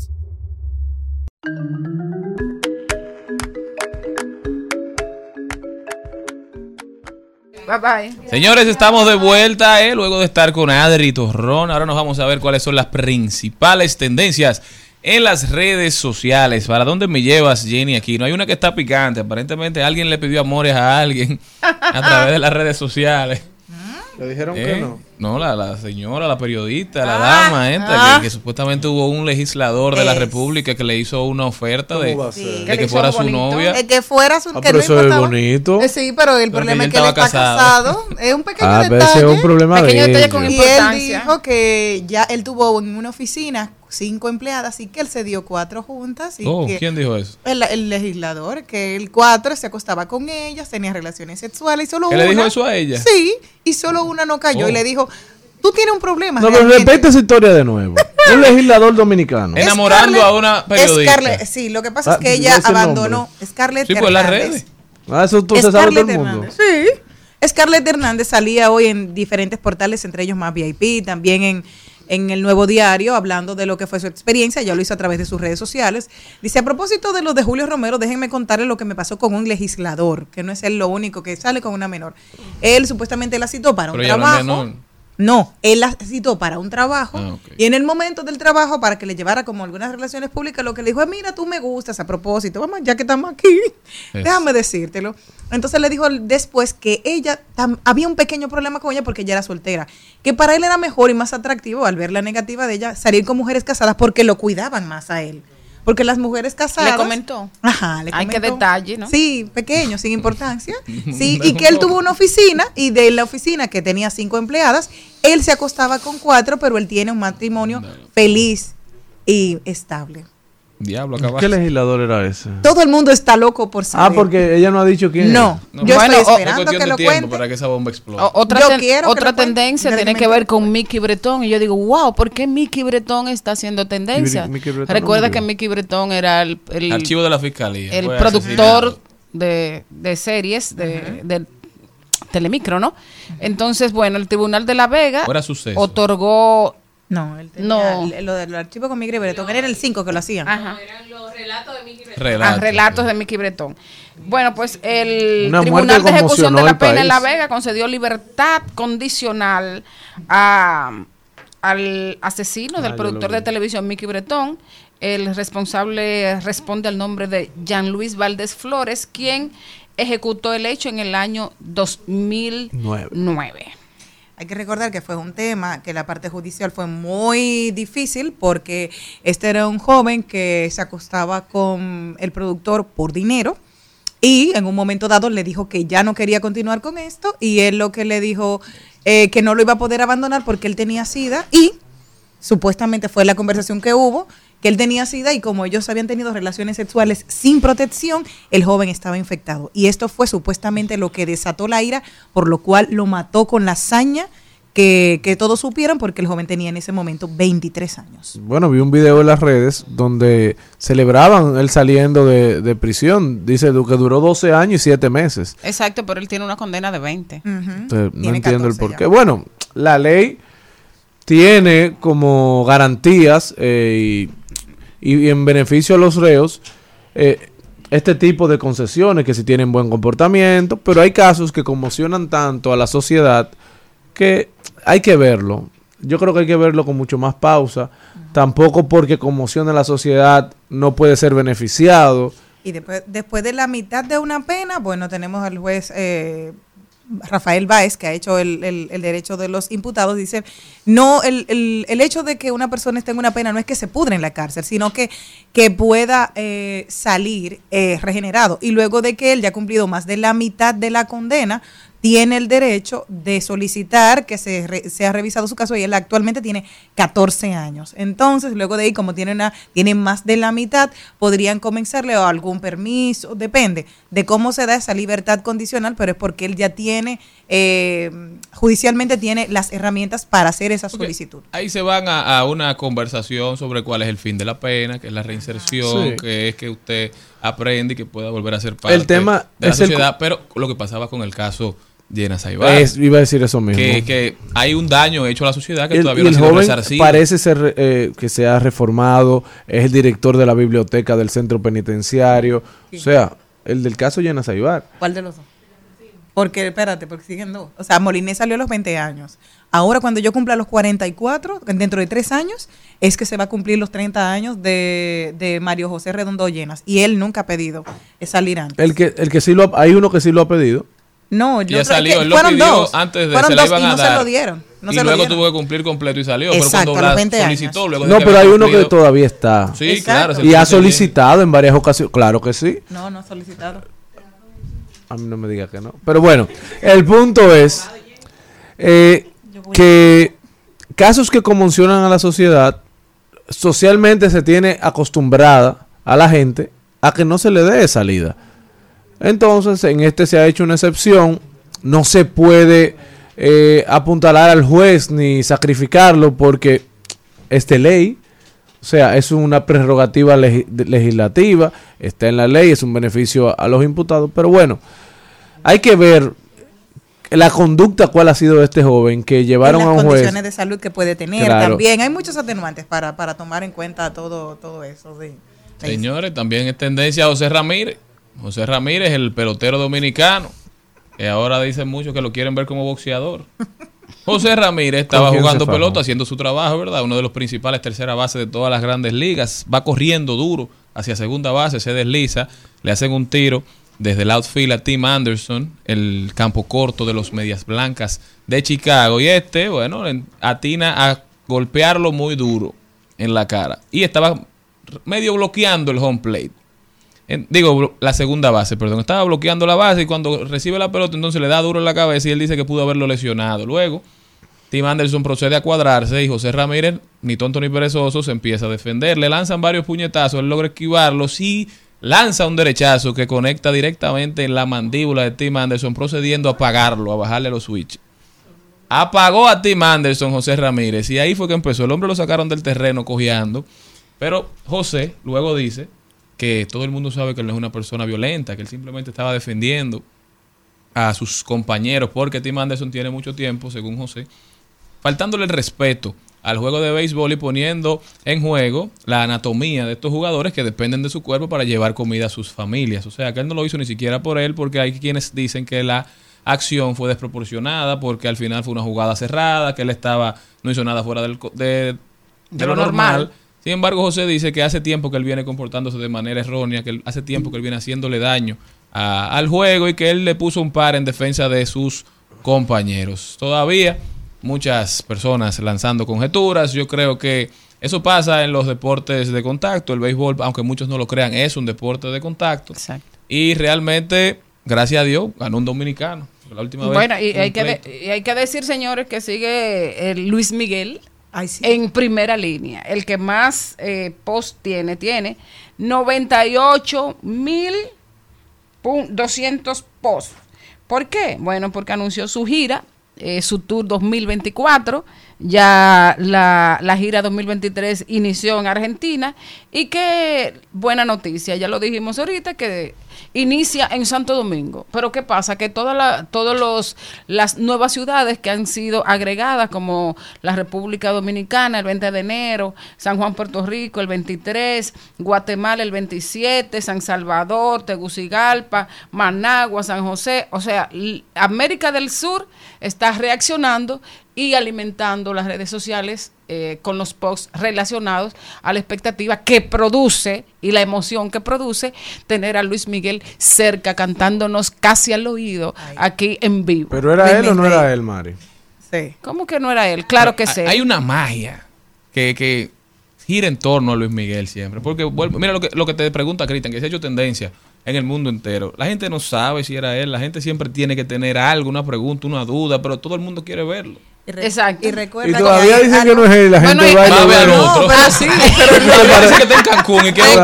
Bye bye. Señores, estamos de vuelta, eh, luego de estar con Adri Torrón. Ahora nos vamos a ver cuáles son las principales tendencias en las redes sociales. ¿Para dónde me llevas, Jenny? Aquí no hay una que está picante. Aparentemente alguien le pidió amores a alguien a través de las redes sociales. Le dijeron Eh, que no. No, la, la señora, la periodista, la Ah, dama esta, ah. que, que supuestamente hubo un legislador de la. República que le hizo una oferta de, Que fuera su bonito. novia. Eh, que fuera su Ah, que pero no eso es bonito. Eh, sí, pero el Pero problema que es que él está casado. casado. <laughs> Es un pequeño Ah, detalle. es un problema Pequeño de detalle ellos. con Y él importancia. dijo que ya él tuvo en una oficina cinco empleadas y que él se dio cuatro juntas. Y Oh, que ¿quién dijo eso? El, el legislador, que el cuatro se acostaba con ellas, tenía relaciones sexuales y solo ¿Que una. le dijo eso a ella? Sí, y solo una no cayó Oh. y le dijo, tú tienes un problema. No, pero realmente". repite esa historia de nuevo. <laughs> Un legislador dominicano. Enamorando a una periodista. Scarlett- sí, lo que pasa Ah, es que no ella abandonó. nombre. Scarlett Sí, pues las redes. Ah, eso tú se sabe todo Scarlett el mundo. Hernández. Sí. Scarlett Hernández salía hoy en diferentes portales, entre ellos más VIP, también en, en el Nuevo Diario, hablando de lo que fue su experiencia. Ya lo hizo a través de sus redes sociales. Dice, a propósito de lo de Julio Romero, déjenme contarles lo que me pasó con un legislador, que no es él lo único que sale con una menor. Él supuestamente la citó para un Pero trabajo. No, él la citó para un trabajo Ah, y en el momento del trabajo, para que le llevara como algunas relaciones públicas, lo que le dijo es, mira, tú me gustas a propósito, vamos, ya que estamos aquí, déjame decírtelo. Entonces le dijo después que ella, había un pequeño problema con ella porque ella era soltera, que para él era mejor y más atractivo al ver la negativa de ella salir con mujeres casadas porque lo cuidaban más a él. Porque las mujeres casadas... Le comentó. Ajá, le Ay, qué comentó. detalle, ¿no? Sí, pequeño, sin importancia. <laughs> Sí, y que él tuvo una oficina y de la oficina que tenía cinco empleadas, él se acostaba con cuatro, pero él tiene un matrimonio feliz y estable. Diablo, ¿Qué acabaste. legislador era ese? Todo el mundo está loco por saber. Ah, porque ella no ha dicho quién. No, No, yo bueno, estoy esperando que lo cuente. para que esa bomba explote. O- Otra, Yo ten- quiero que otra lo cuente. tendencia tiene que ver con Mickey Bretón. Y yo digo, wow, ¿por qué Mickey Bretón está haciendo tendencia? Mickey Recuerda no que Mickey Bretón era el, el- Archivo de la fiscalía. el Fue productor de, de series de, de Telemicro, ¿no? Entonces, bueno, el Tribunal de La Vega Fuera suceso. otorgó... No, él tenía No. el- lo del archivo con Miguel Bretón, era el 5 que lo hacían. Ajá. Relatos. Ah, relatos de Mickey Bretón. Bueno, pues el Una Tribunal de Ejecución de la Pena en La. Vega concedió libertad condicional a, al asesino del Ah, productor de televisión Mickey Bretón. El responsable responde al nombre de Jean Luis Valdés Flores, quien ejecutó el hecho en el año 2009. Hay que recordar que fue un tema que la parte judicial fue muy difícil porque este era un joven que se acostaba con el productor por dinero y en un momento dado le dijo que ya no quería continuar con esto y él lo que le dijo eh, que no lo iba a poder abandonar porque él tenía sida y supuestamente fue la conversación que hubo, que él tenía sida y como ellos habían tenido relaciones sexuales sin protección, el joven estaba infectado. Y esto fue supuestamente lo que desató la ira, por lo cual lo mató con la hazaña que, que todos supieran, porque el joven tenía en ese momento 23 años. Bueno, vi un video en las redes donde celebraban él saliendo de, de prisión. Dice que duró 12 años y 7 meses. Exacto, pero él tiene una condena de 20. Entonces, no entiendo el 14 por ya. qué. Bueno, la ley tiene como garantías eh, y, y en beneficio a los reos eh, este tipo de concesiones que si tienen buen comportamiento, pero hay casos que conmocionan tanto a la sociedad que hay que verlo. Yo creo que hay que verlo con mucho más pausa. Tampoco porque conmociona a la sociedad no puede ser beneficiado. Y después, después de la mitad de una pena, bueno, tenemos al juez eh, Rafael Báez, que ha hecho el, el- el derecho de los imputados, dice, no, el, el- hecho de que una persona esté en una pena no es que se pudre en la cárcel, sino que, que pueda eh, salir eh, regenerado. Y luego de que él ya ha cumplido más de la mitad de la condena, tiene el derecho de solicitar que se re- sea revisado su caso y él actualmente tiene 14 años. Entonces, luego de ahí, como tiene, una, tiene más de la mitad, podrían comenzarle o algún permiso, depende de cómo se da esa libertad condicional, pero es porque él ya tiene, eh, judicialmente tiene las herramientas para hacer esa solicitud. Ahí se van a, a una conversación sobre cuál es el fin de la pena, que es la reinserción, Sí. que es que usted aprende y que pueda volver a ser parte El tema de la es el sociedad. Pero lo que pasaba con el caso Llena Saibar. iba a decir eso mismo. Que, hay un daño hecho a la sociedad que todavía no ha sido Parece ser eh, que se ha reformado, es el director de la biblioteca del centro penitenciario. O sea, el del caso Llena Saibar. ¿Cuál de los dos? Porque, espérate, porque siguen dos. O sea, Molinés salió a los 20 años. Ahora, cuando yo cumpla los 44, dentro de tres años, es que se va a cumplir los 30 años de, de Mario José Redondo Llenas. Y él nunca ha pedido salir antes. El que, el que sí lo hay uno que sí lo ha pedido. No, yo ya salió, él lo fueron pidió dos. antes de fueron se dos y no se lo dieron. No y se luego tuvo que cumplir completo y salió. Exacto, pero cuando la solicitó, luego No, pero hay uno que todavía está. Sí, claro. Y ha solicitado en varias ocasiones. Claro que sí. No, no ha solicitado. A mí no me diga que no. Pero bueno, el punto es eh, que casos que conmocionan a la sociedad, socialmente se tiene acostumbrada a la gente a que no se le dé salida. Entonces, en este se ha hecho una excepción. No se puede eh, apuntalar al juez ni sacrificarlo porque es de ley. O sea, es una prerrogativa legislativa, está en la ley, es un beneficio a, los imputados. Pero bueno, hay que ver la conducta cuál ha sido de este joven que llevaron a un juez. Las condiciones de salud que puede tener también. Hay muchos atenuantes para, para tomar en cuenta todo, todo eso. Señores, también es tendencia a José Ramírez. José Ramírez, el pelotero dominicano, que ahora dicen mucho que lo quieren ver como boxeador. <laughs> José Ramírez estaba jugando pelota, haciendo su trabajo, ¿verdad? Uno de los principales tercera base de todas las grandes ligas. Va corriendo duro hacia segunda base, se desliza, le hacen un tiro desde el outfield a Tim Anderson, el campo corto de los Medias Blancas de Chicago. Y este, bueno, atina a golpearlo muy duro en la cara. Y estaba medio bloqueando el home plate digo, la segunda base, perdón. Estaba bloqueando la base y cuando recibe la pelota, entonces le da duro en la cabeza y él dice que pudo haberlo lesionado. Luego, Tim Anderson procede a cuadrarse y José Ramírez, ni tonto ni perezoso, se empieza a defender. Le lanzan varios puñetazos, él logra esquivarlos y lanza un derechazo que conecta directamente en la mandíbula de Tim Anderson, procediendo a apagarlo, a bajarle los switches. Apagó a Tim Anderson, José Ramírez, y ahí fue que empezó. El hombre lo sacaron del terreno cojeando. Pero José luego dice que todo el mundo sabe que él no es una persona violenta, que él simplemente estaba defendiendo a sus compañeros, porque Tim Anderson tiene mucho tiempo, según José, faltándole el respeto al juego de béisbol y poniendo en juego la anatomía de estos jugadores que dependen de su cuerpo para llevar comida a sus familias. O sea, que él no lo hizo ni siquiera por él, porque hay quienes dicen que la acción fue desproporcionada, porque al final fue una jugada cerrada, que él estaba, no hizo nada fuera del, de, lo, normal sin embargo, José dice que hace tiempo que él viene comportándose de manera errónea, que hace tiempo que él viene haciéndole daño al juego y que él le puso un par en defensa de sus compañeros. Todavía muchas personas lanzando conjeturas. Yo creo que eso pasa en los deportes de contacto. El béisbol, aunque muchos no lo crean, es un deporte de contacto. Exacto. Y realmente, gracias a Dios, ganó un dominicano. La última bueno, y, hay que y hay que decir, señores, que sigue el Luis Miguel en primera línea. El que más eh, post tiene, tiene 98 mil 200 posts. ¿Por qué? Bueno, porque anunció su gira, eh, su tour 2024 ya la, la, gira 2023 inició en Argentina y qué buena noticia, ya lo dijimos ahorita, que inicia en Santo Domingo. Pero ¿qué pasa? Que todas todos las nuevas ciudades que han sido agregadas, como la República Dominicana el 20 de enero, San Juan, Puerto Rico el 23, Guatemala el 27, San Salvador, Tegucigalpa, Managua, San José, o sea, América del Sur está reaccionando y alimentando las redes sociales eh, con los posts relacionados a la expectativa que produce y la emoción que produce tener a Luis Miguel cerca cantándonos casi al oído aquí en vivo. ¿Pero era él o no era él, Mari? Sí. ¿Cómo que no era él? Claro que sí. Hay una magia que, que gira en torno a Luis Miguel siempre. Porque, mira lo que, lo que te pregunta Cristian, que se ha hecho tendencia en el mundo entero. La gente no sabe si era él, la gente siempre tiene que tener algo, una pregunta, una duda, pero todo el mundo quiere verlo. Exacto. Y recuerda y todavía dicen que no es él, la gente va a ver otro. Ah, sí, <laughs> pero parece que está en Cancún y que, es,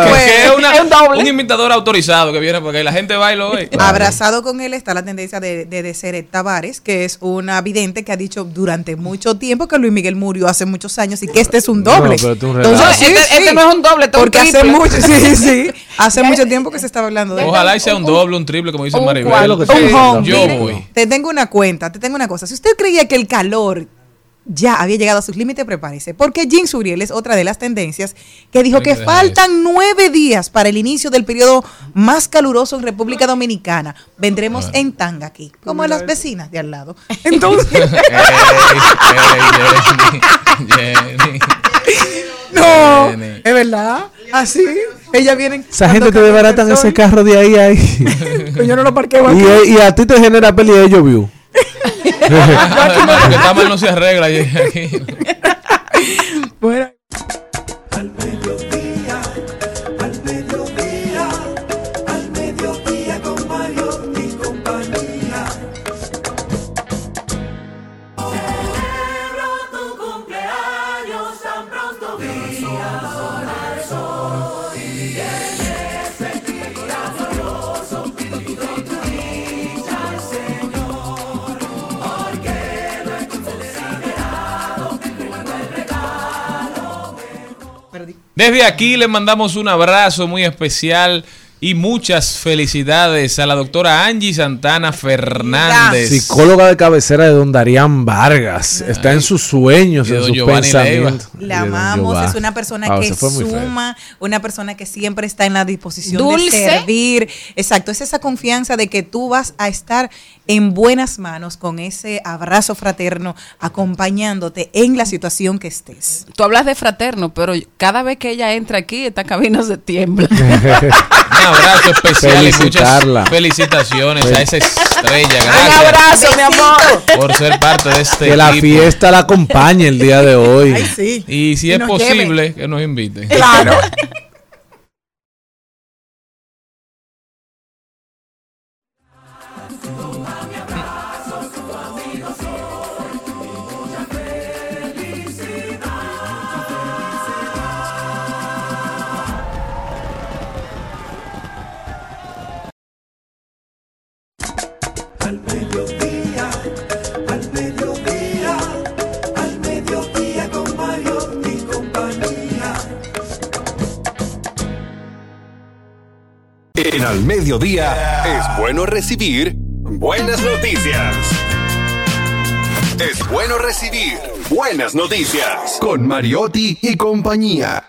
un imitador autorizado que viene porque la gente va y lo ve. Abrazado con él está la tendencia de, de, de Seret Tavares, que es una vidente que ha dicho durante mucho tiempo que Luis Miguel murió hace muchos años y que este es un doble. No, Entonces, este, este, no es un doble, porque hace mucho, <laughs> sí, sí. Hace mucho tiempo que se estaba hablando de Ojalá y sea un doble, un triple, como dice Maribel. Yo voy. Te tengo una cuenta, te tengo una cosa. Si usted creía que el calor ya había llegado a sus límites, prepárese. Porque Jean Suriel es otra de las tendencias que dijo que faltan nueve días para el inicio del periodo más caluroso en República Dominicana. Vendremos en tanga aquí, como las vecinas de al lado. Entonces. <laughs> no, es verdad. Así. Ella viene. Esa gente te desbaratan ese carro de ahí a ahí. <laughs> Yo no lo parqueo aquí. Y, y a ti te genera peli de <laughs> llovió. que está mal no se arregla. Aquí. bueno. Desde aquí le mandamos un abrazo muy especial y muchas felicidades a la doctora Angie Santana Fernández. Psicóloga de cabecera de don Darían Vargas. Está en sus sueños, en sus pensamientos. Le amamos, es una persona que suma, una persona que siempre está en la disposición de servir. Exacto, es esa confianza de que tú vas a estar en buenas manos con ese abrazo fraterno acompañándote en la situación que estés. Tú hablas de fraterno, pero cada vez que ella entra aquí, esta cabina se tiembla. <laughs> Un abrazo especial y muchas felicitaciones a esa estrella. Gracias. Un abrazo, mi amor. Por ser parte de este Que la fiesta la acompañe el día de hoy. Ay, sí. Y si Y es posible, lleve. que nos inviten. Claro. Al Mediodía es bueno recibir buenas noticias. Es bueno recibir buenas noticias con Mariotti y compañía.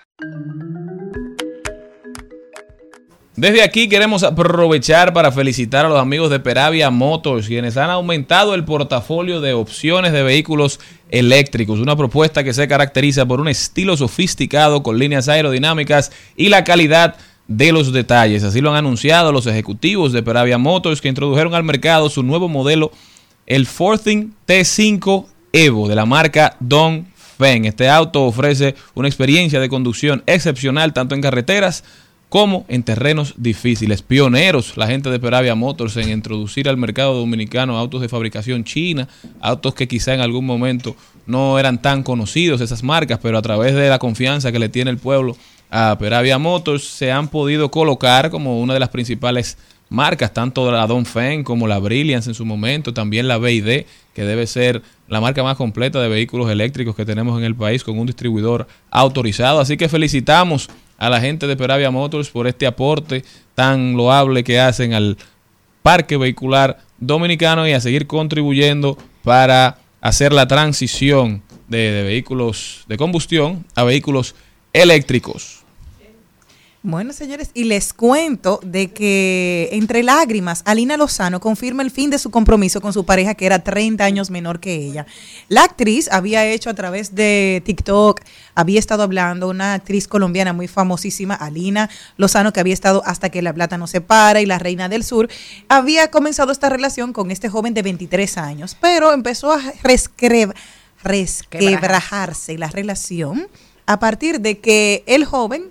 Desde aquí queremos aprovechar para felicitar a los amigos de Peravia Motors, quienes han aumentado el portafolio de opciones de vehículos eléctricos. Una propuesta que se caracteriza por un estilo sofisticado con líneas aerodinámicas y la calidad de los detalles. Así lo han anunciado los ejecutivos de Peravia Motors que introdujeron al mercado su nuevo modelo, el Forthing T5 Evo de la marca Don Feng. Este auto ofrece una experiencia de conducción excepcional tanto en carreteras como en terrenos difíciles. Pioneros, la gente de Peravia Motors en introducir al mercado dominicano autos de fabricación china, autos que quizá en algún momento no eran tan conocidos esas marcas, pero a través de la confianza que le tiene el pueblo a Peravia Motors se han podido colocar como una de las principales marcas, tanto la Dongfeng como la Brilliance en su momento, también la BID, que debe ser la marca más completa de vehículos eléctricos que tenemos en el país con un distribuidor autorizado. Así que felicitamos a la gente de Peravia Motors por este aporte tan loable que hacen al parque vehicular dominicano y a seguir contribuyendo para hacer la transición de vehículos de combustión a vehículos eléctricos. Bueno, señores, y les cuento de que entre lágrimas, Alina Lozano confirma el fin de su compromiso con su pareja que era 30 años menor que ella. La actriz había hecho a través de TikTok, había estado hablando, una actriz colombiana muy famosísima, Alina Lozano, que había estado hasta que la plata no se para y la reina del sur, había comenzado esta relación con este joven de 23 años, pero empezó a rescre- resquebrajarse la relación a partir de que el joven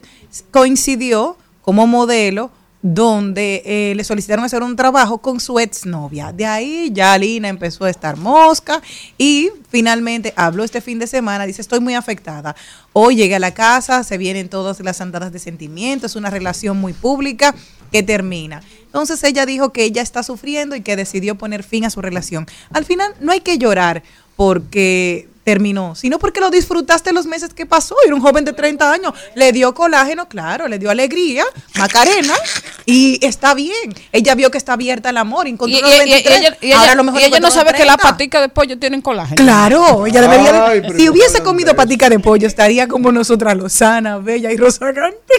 coincidió como modelo donde eh, le solicitaron hacer un trabajo con su exnovia. De ahí ya Alina empezó a estar mosca y finalmente habló este fin de semana, dice, estoy muy afectada. Hoy llegué a la casa, se vienen todas las andadas de sentimientos, una relación muy pública que termina. Entonces ella dijo que ella está sufriendo y que decidió poner fin a su relación. Al final no hay que llorar porque terminó, sino porque lo disfrutaste los meses que pasó. Era un joven de 30 años, le dio colágeno, claro, le dio alegría, Macarena, y está bien. Ella vio que está abierta al amor, encontró los 23, y ella, lo mejor ella no sabe que las paticas de pollo tienen colágeno. Claro, ella debería, si hubiese comido patica de pollo, estaría como nosotras, Lozana, Bella y Rosagante.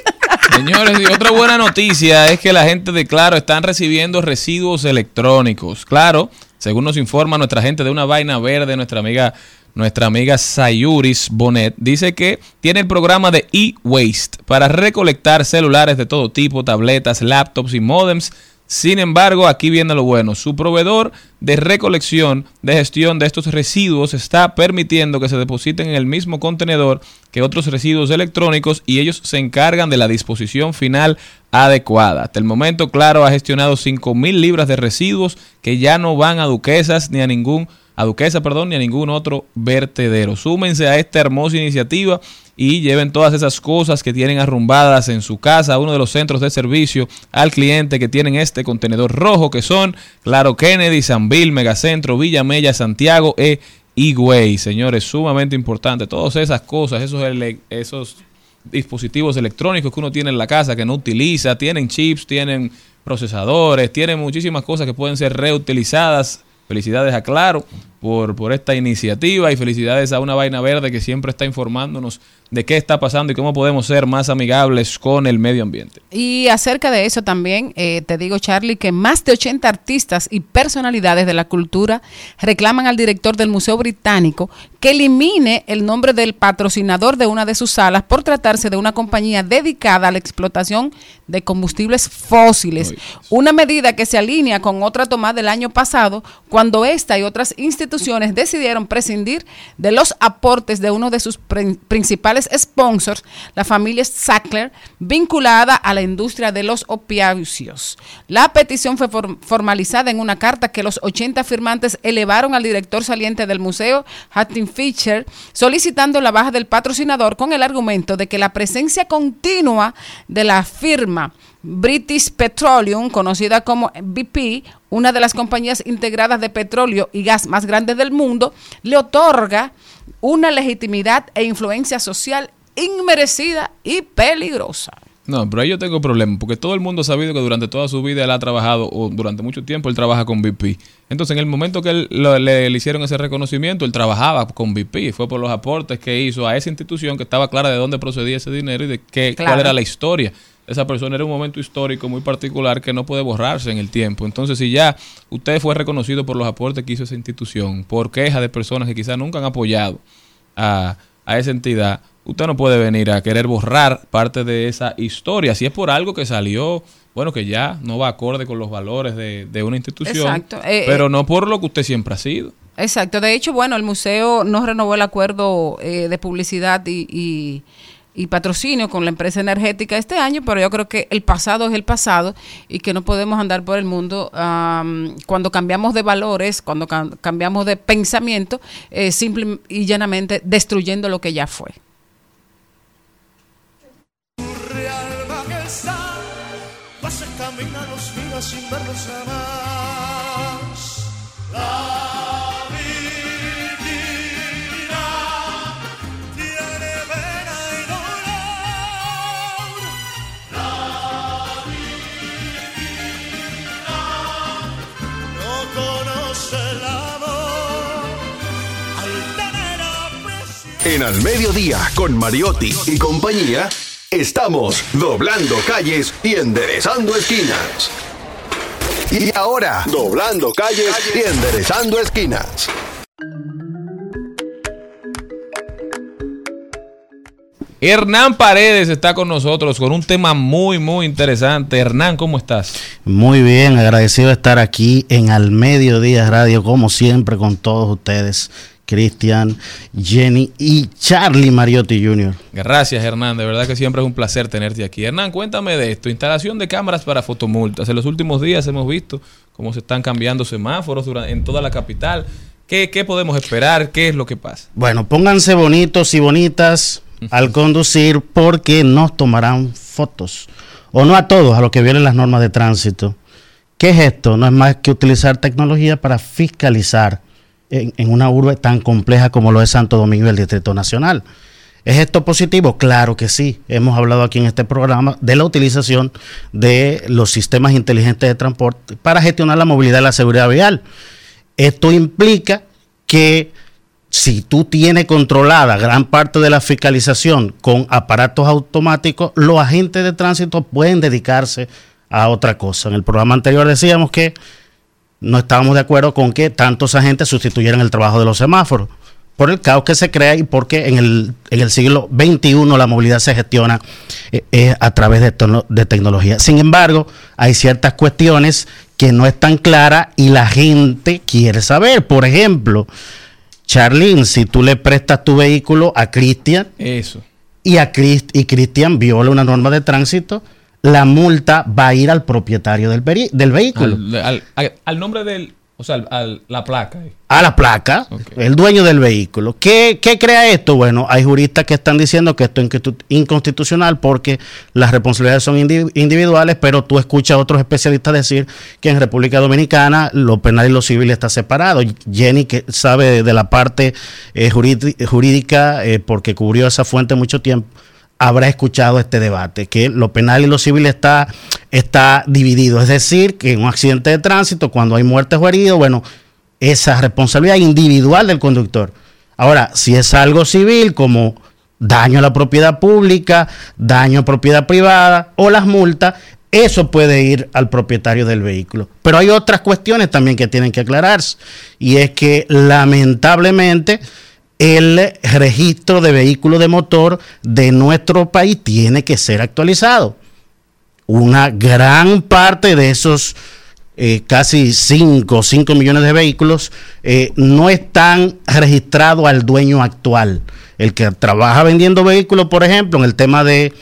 Señores, y otra buena noticia es que la gente de Claro están recibiendo residuos electrónicos. Claro, según nos informa nuestra gente de una vaina verde, nuestra amiga nuestra amiga Sayuris Bonet, dice que tiene el programa de e-waste para recolectar celulares de todo tipo, tabletas, laptops y modems sin embargo, aquí viene lo bueno. Su proveedor de recolección, de gestión de estos residuos está permitiendo que se depositen en el mismo contenedor que otros residuos electrónicos y ellos se encargan de la disposición final adecuada. Hasta el momento, Claro ha gestionado 5.000 libras de residuos que ya no van a duquesas ni a ningún a Duquesa, perdón, ni a ningún otro vertedero. Súmense a esta hermosa iniciativa y lleven todas esas cosas que tienen arrumbadas en su casa a uno de los centros de servicio al cliente que tienen este contenedor rojo que son Claro Kennedy, Sanville, Megacentro, Villa Mella, Santiago e Higüey. Señores, sumamente importante. Todas esas cosas, esos, esos dispositivos electrónicos que uno tiene en la casa que no utiliza, tienen chips, tienen procesadores, tienen muchísimas cosas que pueden ser reutilizadas Felicidades a Claro por, por esta iniciativa y felicidades a una vaina verde que siempre está informándonos de qué está pasando y cómo podemos ser más amigables con el medio ambiente. Y acerca de eso también, eh, te digo, Charlie, que más de 80 artistas y personalidades de la cultura reclaman al director del Museo Británico que elimine el nombre del patrocinador de una de sus salas por tratarse de una compañía dedicada a la explotación de combustibles fósiles. Una medida que se alinea con otra tomada del año pasado, cuando esta y otras instituciones decidieron prescindir de los aportes de uno de sus principales sponsors, la familia Sackler, vinculada a la industria de los opiáceos. La petición fue formalizada en una carta que los 80 firmantes elevaron al director saliente del museo, Hattin Fischer, solicitando la baja del patrocinador con el argumento de que la presencia continua de la firma British Petroleum, conocida como BP, una de las compañías integradas de petróleo y gas más grandes del mundo, le otorga una legitimidad e influencia social inmerecida y peligrosa. No, pero ahí yo tengo problema, porque todo el mundo ha sabido que durante toda su vida él ha trabajado, o durante mucho tiempo él trabaja con BP. Entonces, en el momento que él, le, hicieron ese reconocimiento, él trabajaba con BP. Fue por los aportes que hizo a esa institución que estaba clara de dónde procedía ese dinero y de qué, cuál era la historia. Esa persona era un momento histórico muy particular que no puede borrarse en el tiempo. Entonces, si ya usted fue reconocido por los aportes que hizo esa institución, por quejas de personas que quizás nunca han apoyado a, a esa entidad, usted no puede venir a querer borrar parte de esa historia. Si es por algo que salió, bueno, que ya no va acorde con los valores de, una institución, eh, pero eh, no por lo que usted siempre ha sido. Exacto. De hecho, bueno, el museo no renovó el acuerdo eh, de publicidad y y patrocinio con la empresa energética este año, pero yo creo que el pasado es el pasado y que no podemos andar por el mundo cuando cambiamos de valores, cuando cambiamos de pensamiento, eh, simple y llanamente destruyendo lo que ya fue. En Al Mediodía, con Mariotti y compañía, estamos doblando calles y enderezando esquinas. Y ahora, doblando calles y enderezando esquinas. Hernán Paredes está con nosotros con un tema muy, muy interesante. Hernán, ¿cómo estás? Muy bien, agradecido de estar aquí en Al Mediodía Radio, como siempre, con todos ustedes Cristian, Jenny y Charlie Mariotti Jr. Gracias, Hernán. De verdad que siempre es un placer tenerte aquí. Hernán, cuéntame de esto. Instalación de cámaras para fotomultas. En los últimos días hemos visto cómo se están cambiando semáforos en toda la capital. ¿Qué, podemos esperar? ¿Qué es lo que pasa? Bueno, pónganse bonitos y bonitas al conducir porque nos tomarán fotos. O no a todos, a los que violen las normas de tránsito. ¿Qué es esto? No es más que utilizar tecnología para fiscalizar en, una urbe tan compleja como lo es Santo Domingo y el Distrito Nacional. ¿Es esto positivo? Claro que sí. Hemos hablado aquí en este programa de la utilización de los sistemas inteligentes de transporte para gestionar la movilidad y la seguridad vial. Esto implica que si tú tienes controlada gran parte de la fiscalización con aparatos automáticos, los agentes de tránsito pueden dedicarse a otra cosa. En el programa anterior decíamos que no estábamos de acuerdo con que tantos agentes sustituyeran el trabajo de los semáforos por el caos que se crea y porque en el, en el siglo XXI la movilidad se gestiona eh, eh, a través de, de tecnología. Sin embargo, hay ciertas cuestiones que no están claras y la gente quiere saber. Por ejemplo, Charlene, si tú le prestas tu vehículo a Cristian Eso. y a y Cristian viola una norma de tránsito, la multa va a ir al propietario del, del vehículo. al, nombre del, o sea, a la placa. A la placa, el dueño del vehículo. ¿Qué, crea esto? Bueno, hay juristas que están diciendo que esto es inconstitucional porque las responsabilidades son individuales, pero tú escuchas a otros especialistas decir que en República Dominicana lo penal y lo civil está separado. Jenny, que sabe de la parte eh, jurídica, eh, porque cubrió esa fuente mucho tiempo, habrá escuchado este debate, que lo penal y lo civil está, está dividido. Es decir, que en un accidente de tránsito, cuando hay muertes o heridos, bueno, esa responsabilidad individual del conductor. Ahora, si es algo civil como daño a la propiedad pública, daño a propiedad privada o las multas, eso puede ir al propietario del vehículo. Pero hay otras cuestiones también que tienen que aclararse. Y es que lamentablemente el registro de vehículos de motor de nuestro país tiene que ser actualizado. Una gran parte de esos eh, casi 5 5 millones de vehículos eh, no están registrados al dueño actual. El que trabaja vendiendo vehículos, por ejemplo, en el tema de,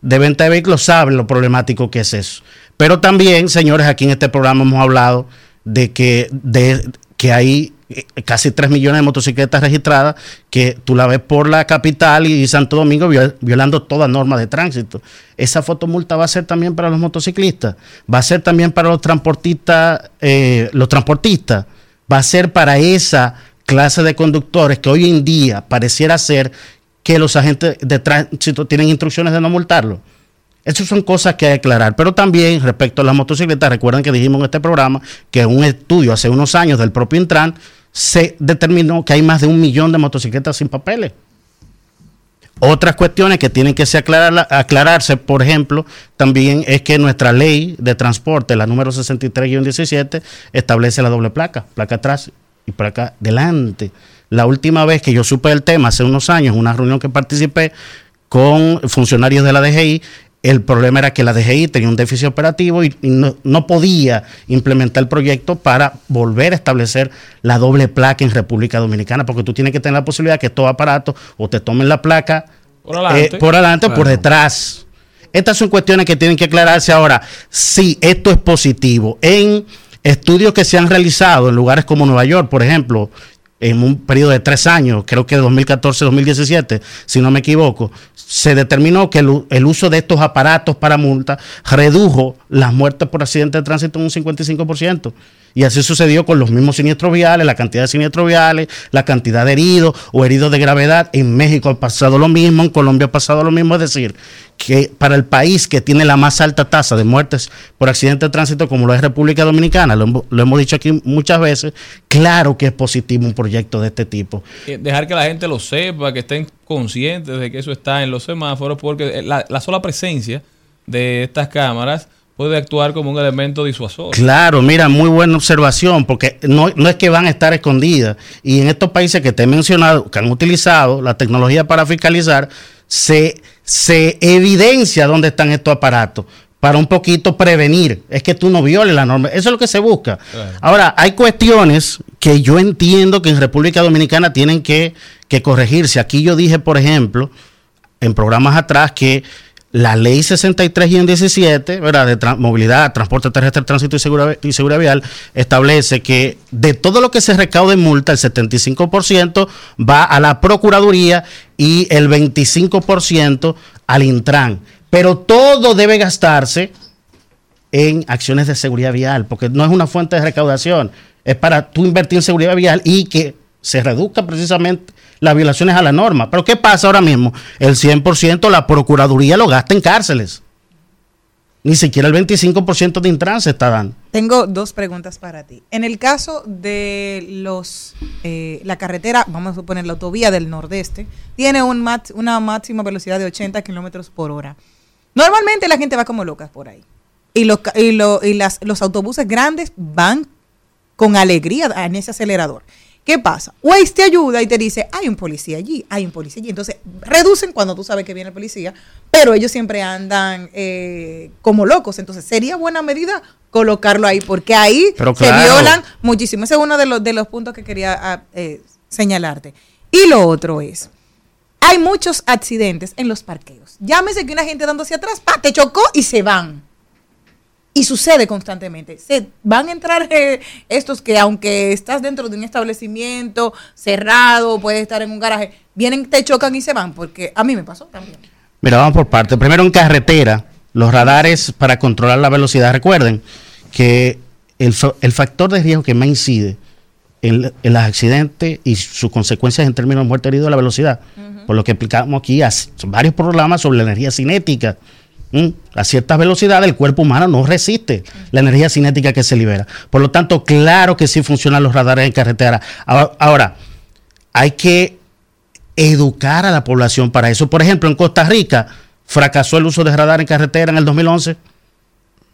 de venta de vehículos, sabe lo problemático que es eso. Pero también, señores, aquí en este programa hemos hablado de que, de, que hay casi 3 millones de motocicletas registradas que tú la ves por la capital y Santo Domingo violando toda norma de tránsito. Esa fotomulta va a ser también para los motociclistas, va a ser también para los transportistas, eh, los transportistas, va a ser para esa clase de conductores que hoy en día pareciera ser que los agentes de tránsito tienen instrucciones de no multarlo. Esas son cosas que hay que aclarar. Pero también respecto a las motocicletas, recuerden que dijimos en este programa que un estudio hace unos años del propio Intran se determinó que hay más de un millón de motocicletas sin papeles. Otras cuestiones que tienen que aclararse, por ejemplo, también es que nuestra ley de transporte, la número 63-17, establece la doble placa, placa atrás y placa delante. La última vez que yo supe el tema, hace unos años, en una reunión que participé con funcionarios de la DGI, el problema era que la DGI tenía un déficit operativo y, no, podía implementar el proyecto para volver a establecer la doble placa en República Dominicana, porque tú tienes que tener la posibilidad que estos aparatos o te tomen la placa por adelante, o por detrás. Estas son cuestiones que tienen que aclararse ahora. Si esto es positivo. En estudios que se han realizado en lugares como Nueva York, por ejemplo, en un periodo de tres años, creo que 2014-2017, si no me equivoco, se determinó que el, uso de estos aparatos para multa redujo las muertes por accidente de tránsito en un 55%. Y así sucedió con los mismos siniestros viales, la cantidad de siniestros viales, la cantidad de heridos o heridos de gravedad. En México ha pasado lo mismo, en Colombia ha pasado lo mismo. Es decir, que para el país que tiene la más alta tasa de muertes por accidente de tránsito como lo es República Dominicana, lo, hemos dicho aquí muchas veces, claro que es positivo un proyecto de este tipo. Dejar que la gente lo sepa, que estén conscientes de que eso está en los semáforos, porque la sola presencia de estas cámaras puede actuar como un elemento disuasorio. Claro, mira, muy buena observación, porque no, es que van a estar escondidas. Y en estos países que te he mencionado, que han utilizado la tecnología para fiscalizar, se, se evidencia dónde están estos aparatos para un poquito prevenir. Es que tú no violes la norma. Eso es lo que se busca. Ahora, hay cuestiones que yo entiendo que en República Dominicana tienen que, que corregirse. Aquí yo dije, por ejemplo, en programas atrás, que la ley 63 y 17, ¿verdad? de movilidad, transporte terrestre, tránsito y seguridad, y seguridad vial, establece que de todo lo que se recaude en multa, el 75% va a la Procuraduría y el 25% al Intran. Pero todo debe gastarse en acciones de seguridad vial, porque no es una fuente de recaudación, es para tú invertir en seguridad vial y que se reduzca precisamente las violaciones a la norma. Pero ¿qué pasa ahora mismo? El 100% la Procuraduría lo gasta en cárceles. Ni siquiera el 25% de Intran se está dando. Tengo dos preguntas para ti. En el caso de los eh, la carretera, vamos a suponer la autovía del nordeste, tiene un una máxima velocidad de 80 kilómetros por hora. Normalmente la gente va como loca por ahí. Y, los, y, y las, los autobuses grandes van con alegría en ese acelerador. ¿Qué pasa? Waze te ayuda y te dice, hay un policía allí, hay un policía allí. Entonces, reducen cuando tú sabes que viene el policía, pero ellos siempre andan eh, como locos. Entonces, sería buena medida colocarlo ahí, porque ahí se violan muchísimo. Ese es uno de los, de los puntos que quería ah, eh, señalarte. Y lo otro es, hay muchos accidentes en los parqueos. Llámese que una gente dando hacia atrás, pa, te chocó y se van. Y sucede constantemente. Se van a entrar eh, estos que aunque estás dentro de un establecimiento cerrado, puedes estar en un garaje, vienen, te chocan y se van, porque a mí me pasó también. Mira, vamos por parte. Primero en carretera, los radares para controlar la velocidad. Recuerden que el, factor de riesgo que más incide en, los accidentes y sus consecuencias en términos de muerte herido es la velocidad. Por lo que explicamos aquí varios programas sobre la energía cinética a ciertas velocidades el cuerpo humano no resiste la energía cinética que se libera. Por lo tanto, claro que sí funcionan los radares en carretera. Ahora, hay que educar a la población para eso. Por ejemplo, en Costa Rica fracasó el uso de radar en carretera en el 2011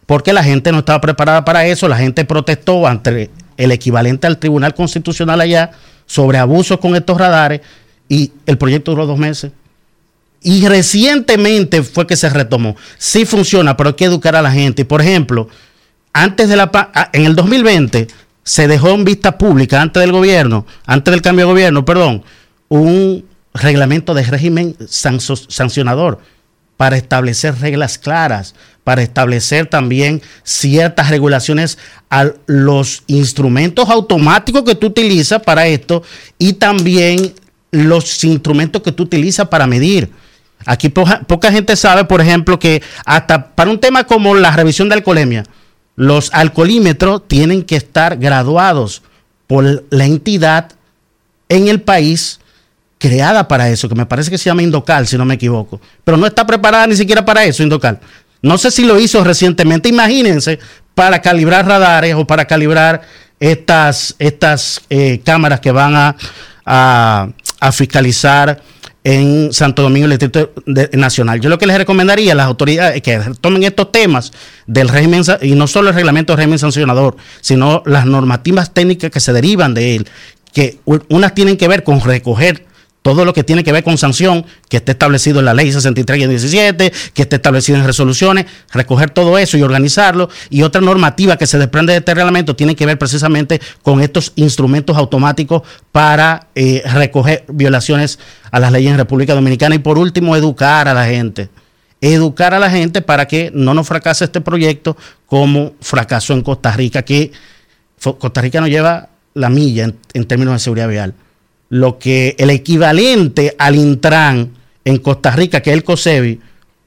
porque la gente no estaba preparada para eso. La gente protestó ante el equivalente al Tribunal Constitucional allá sobre abusos con estos radares y el proyecto duró dos meses. Y recientemente fue que se retomó. Sí funciona, pero hay que educar a la gente. Por ejemplo, antes de la ah, en el 2020 se dejó en vista pública antes del gobierno, antes del cambio de gobierno, perdón, un reglamento de régimen sancionador para establecer reglas claras, para establecer también ciertas regulaciones a los instrumentos automáticos que tú utilizas para esto y también los instrumentos que tú utilizas para medir. Aquí poca, gente sabe, por ejemplo, que hasta para un tema como la revisión de alcoholemia, los alcoholímetros tienen que estar graduados por la entidad en el país creada para eso, que me parece que se llama Indocal, si no me equivoco. Pero no está preparada ni siquiera para eso, Indocal. No sé si lo hizo recientemente. Imagínense, para calibrar radares o para calibrar estas, estas eh, cámaras que van a, a fiscalizar en Santo Domingo, el Distrito Nacional. Yo lo que les recomendaría a las autoridades es que tomen estos temas del régimen, y no solo el reglamento del régimen sancionador, sino las normativas técnicas que se derivan de él, que unas tienen que ver con recoger todo lo que tiene que ver con sanción, que esté establecido en la ley 63 y 17, que esté establecido en resoluciones, recoger todo eso y organizarlo. Y otra normativa que se desprende de este reglamento tiene que ver precisamente con estos instrumentos automáticos para eh, recoger violaciones a las leyes en República Dominicana. Y por último, educar a la gente. Educar a la gente para que no nos fracase este proyecto como fracasó en Costa Rica, que Costa Rica no lleva la milla en términos de seguridad vial lo que el equivalente al Intran en Costa Rica, que es el COSEBI,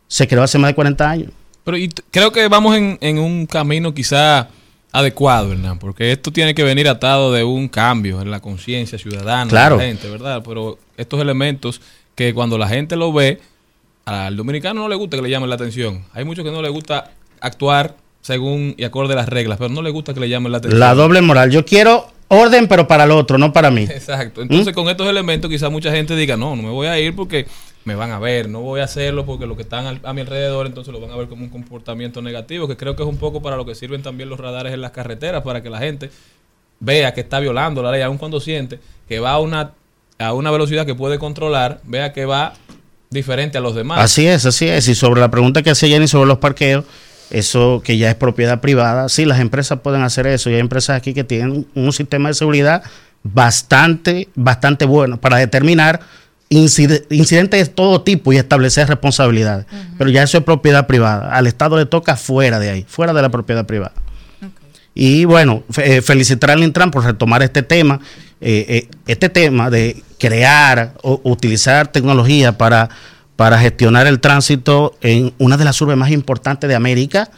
se creó hace más de 40 años. Pero creo que vamos en, un camino quizá adecuado, Hernán, porque esto tiene que venir atado de un cambio en la conciencia ciudadana de la gente, ¿verdad? Pero estos elementos que cuando la gente lo ve, al dominicano no le gusta que le llamen la atención. Hay muchos que no le gusta actuar según y acorde a las reglas, pero no le gusta que le llamen la atención. La doble moral. Yo quiero orden, pero para el otro, no para mí. <laughs> Exacto. Entonces, ¿Mm? con estos elementos, quizás mucha gente diga, no, no me voy a ir porque me van a ver, no voy a hacerlo porque los que están a mi alrededor entonces lo van a ver como un comportamiento negativo, que creo que es un poco para lo que sirven también los radares en las carreteras, para que la gente vea que está violando la ley, aun cuando siente que va a una, a una velocidad que puede controlar, vea que va diferente a los demás. Así es, así es. Y sobre la pregunta que hacía Jenny sobre los parqueos, eso que ya es propiedad privada. Sí, las empresas pueden hacer eso y hay empresas aquí que tienen un sistema de seguridad bastante, bastante bueno para determinar incidentes de todo tipo y establecer responsabilidades. Pero ya eso es propiedad privada. Al Estado le toca fuera de ahí, fuera de la propiedad privada. Y bueno, eh, felicitar al Intran por retomar este tema, eh, eh, este tema de crear o utilizar tecnología para para gestionar el tránsito en una de las urbes más importantes de América.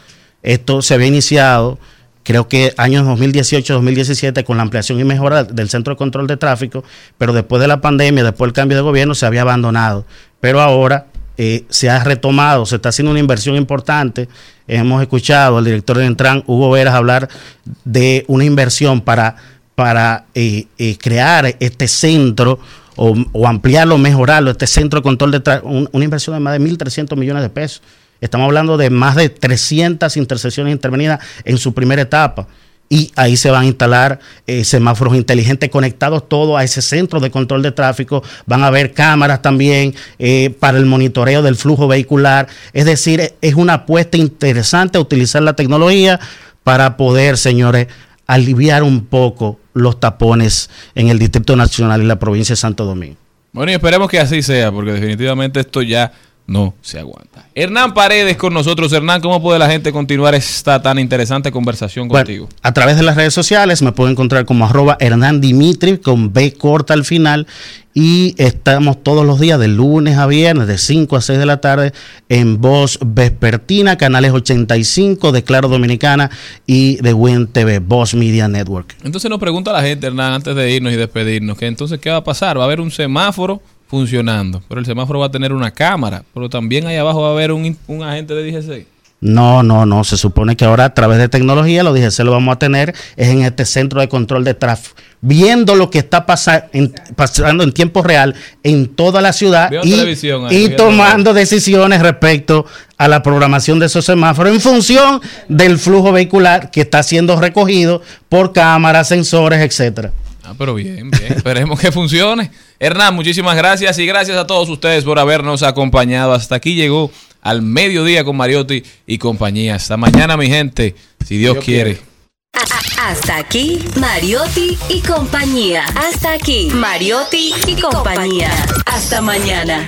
Esto se había iniciado creo que años 2018-2017 con la ampliación y mejora del centro de control de tráfico, pero después de la pandemia, después del cambio de gobierno, se había abandonado. Pero ahora eh, se ha retomado, se está haciendo una inversión importante. Hemos escuchado al director de Entran, Hugo Veras, hablar de una inversión para, para eh, eh, crear este centro o, ampliarlo, mejorarlo, este centro de control de una inversión de más de 1.300 millones de pesos. Estamos hablando de más de 300 intersecciones intervenidas en su primera etapa y ahí se van a instalar eh, semáforos inteligentes conectados todos a ese centro de control de tráfico. Van a haber cámaras también eh, para el monitoreo del flujo vehicular. Es decir, es una apuesta interesante utilizar la tecnología para poder, señores, aliviar un poco los tapones en el Distrito Nacional y la provincia de Santo Domingo. Bueno, y esperemos que así sea, porque definitivamente esto ya no se aguanta. Hernán Paredes con nosotros. Hernán, ¿cómo puede la gente continuar esta tan interesante conversación contigo? A través de las redes sociales me pueden encontrar como arroba Hernán Dimitri con B corta al final y estamos todos los días de lunes a viernes de 5 a 6 de la tarde en Voz Vespertina, canales 85 de Claro Dominicana y de Win TV, Voz Media Network. Entonces nos pregunta la gente, Hernán, antes de irnos y despedirnos, que entonces ¿qué va a pasar? ¿Va a haber un semáforo? Funcionando. Pero el semáforo va a tener una cámara, pero también ahí abajo va a haber un, agente de DGC. No, no, no. Se supone que ahora a través de tecnología los DGC lo vamos a tener es en este centro de control de tráfico, viendo lo que está pasando en tiempo real en toda la ciudad y, tomando decisiones respecto a la programación de esos semáforos en función del flujo vehicular que está siendo recogido por cámaras, sensores, etcétera. Ah, pero bien, bien. <laughs> Esperemos que funcione. Hernán, muchísimas gracias y gracias a todos ustedes por habernos acompañado. Hasta aquí llegó al mediodía con Mariotti y compañía. Hasta mañana, mi gente, si Dios, quiere. Hasta aquí, Mariotti y compañía. Hasta aquí, Mariotti y compañía. Hasta mañana.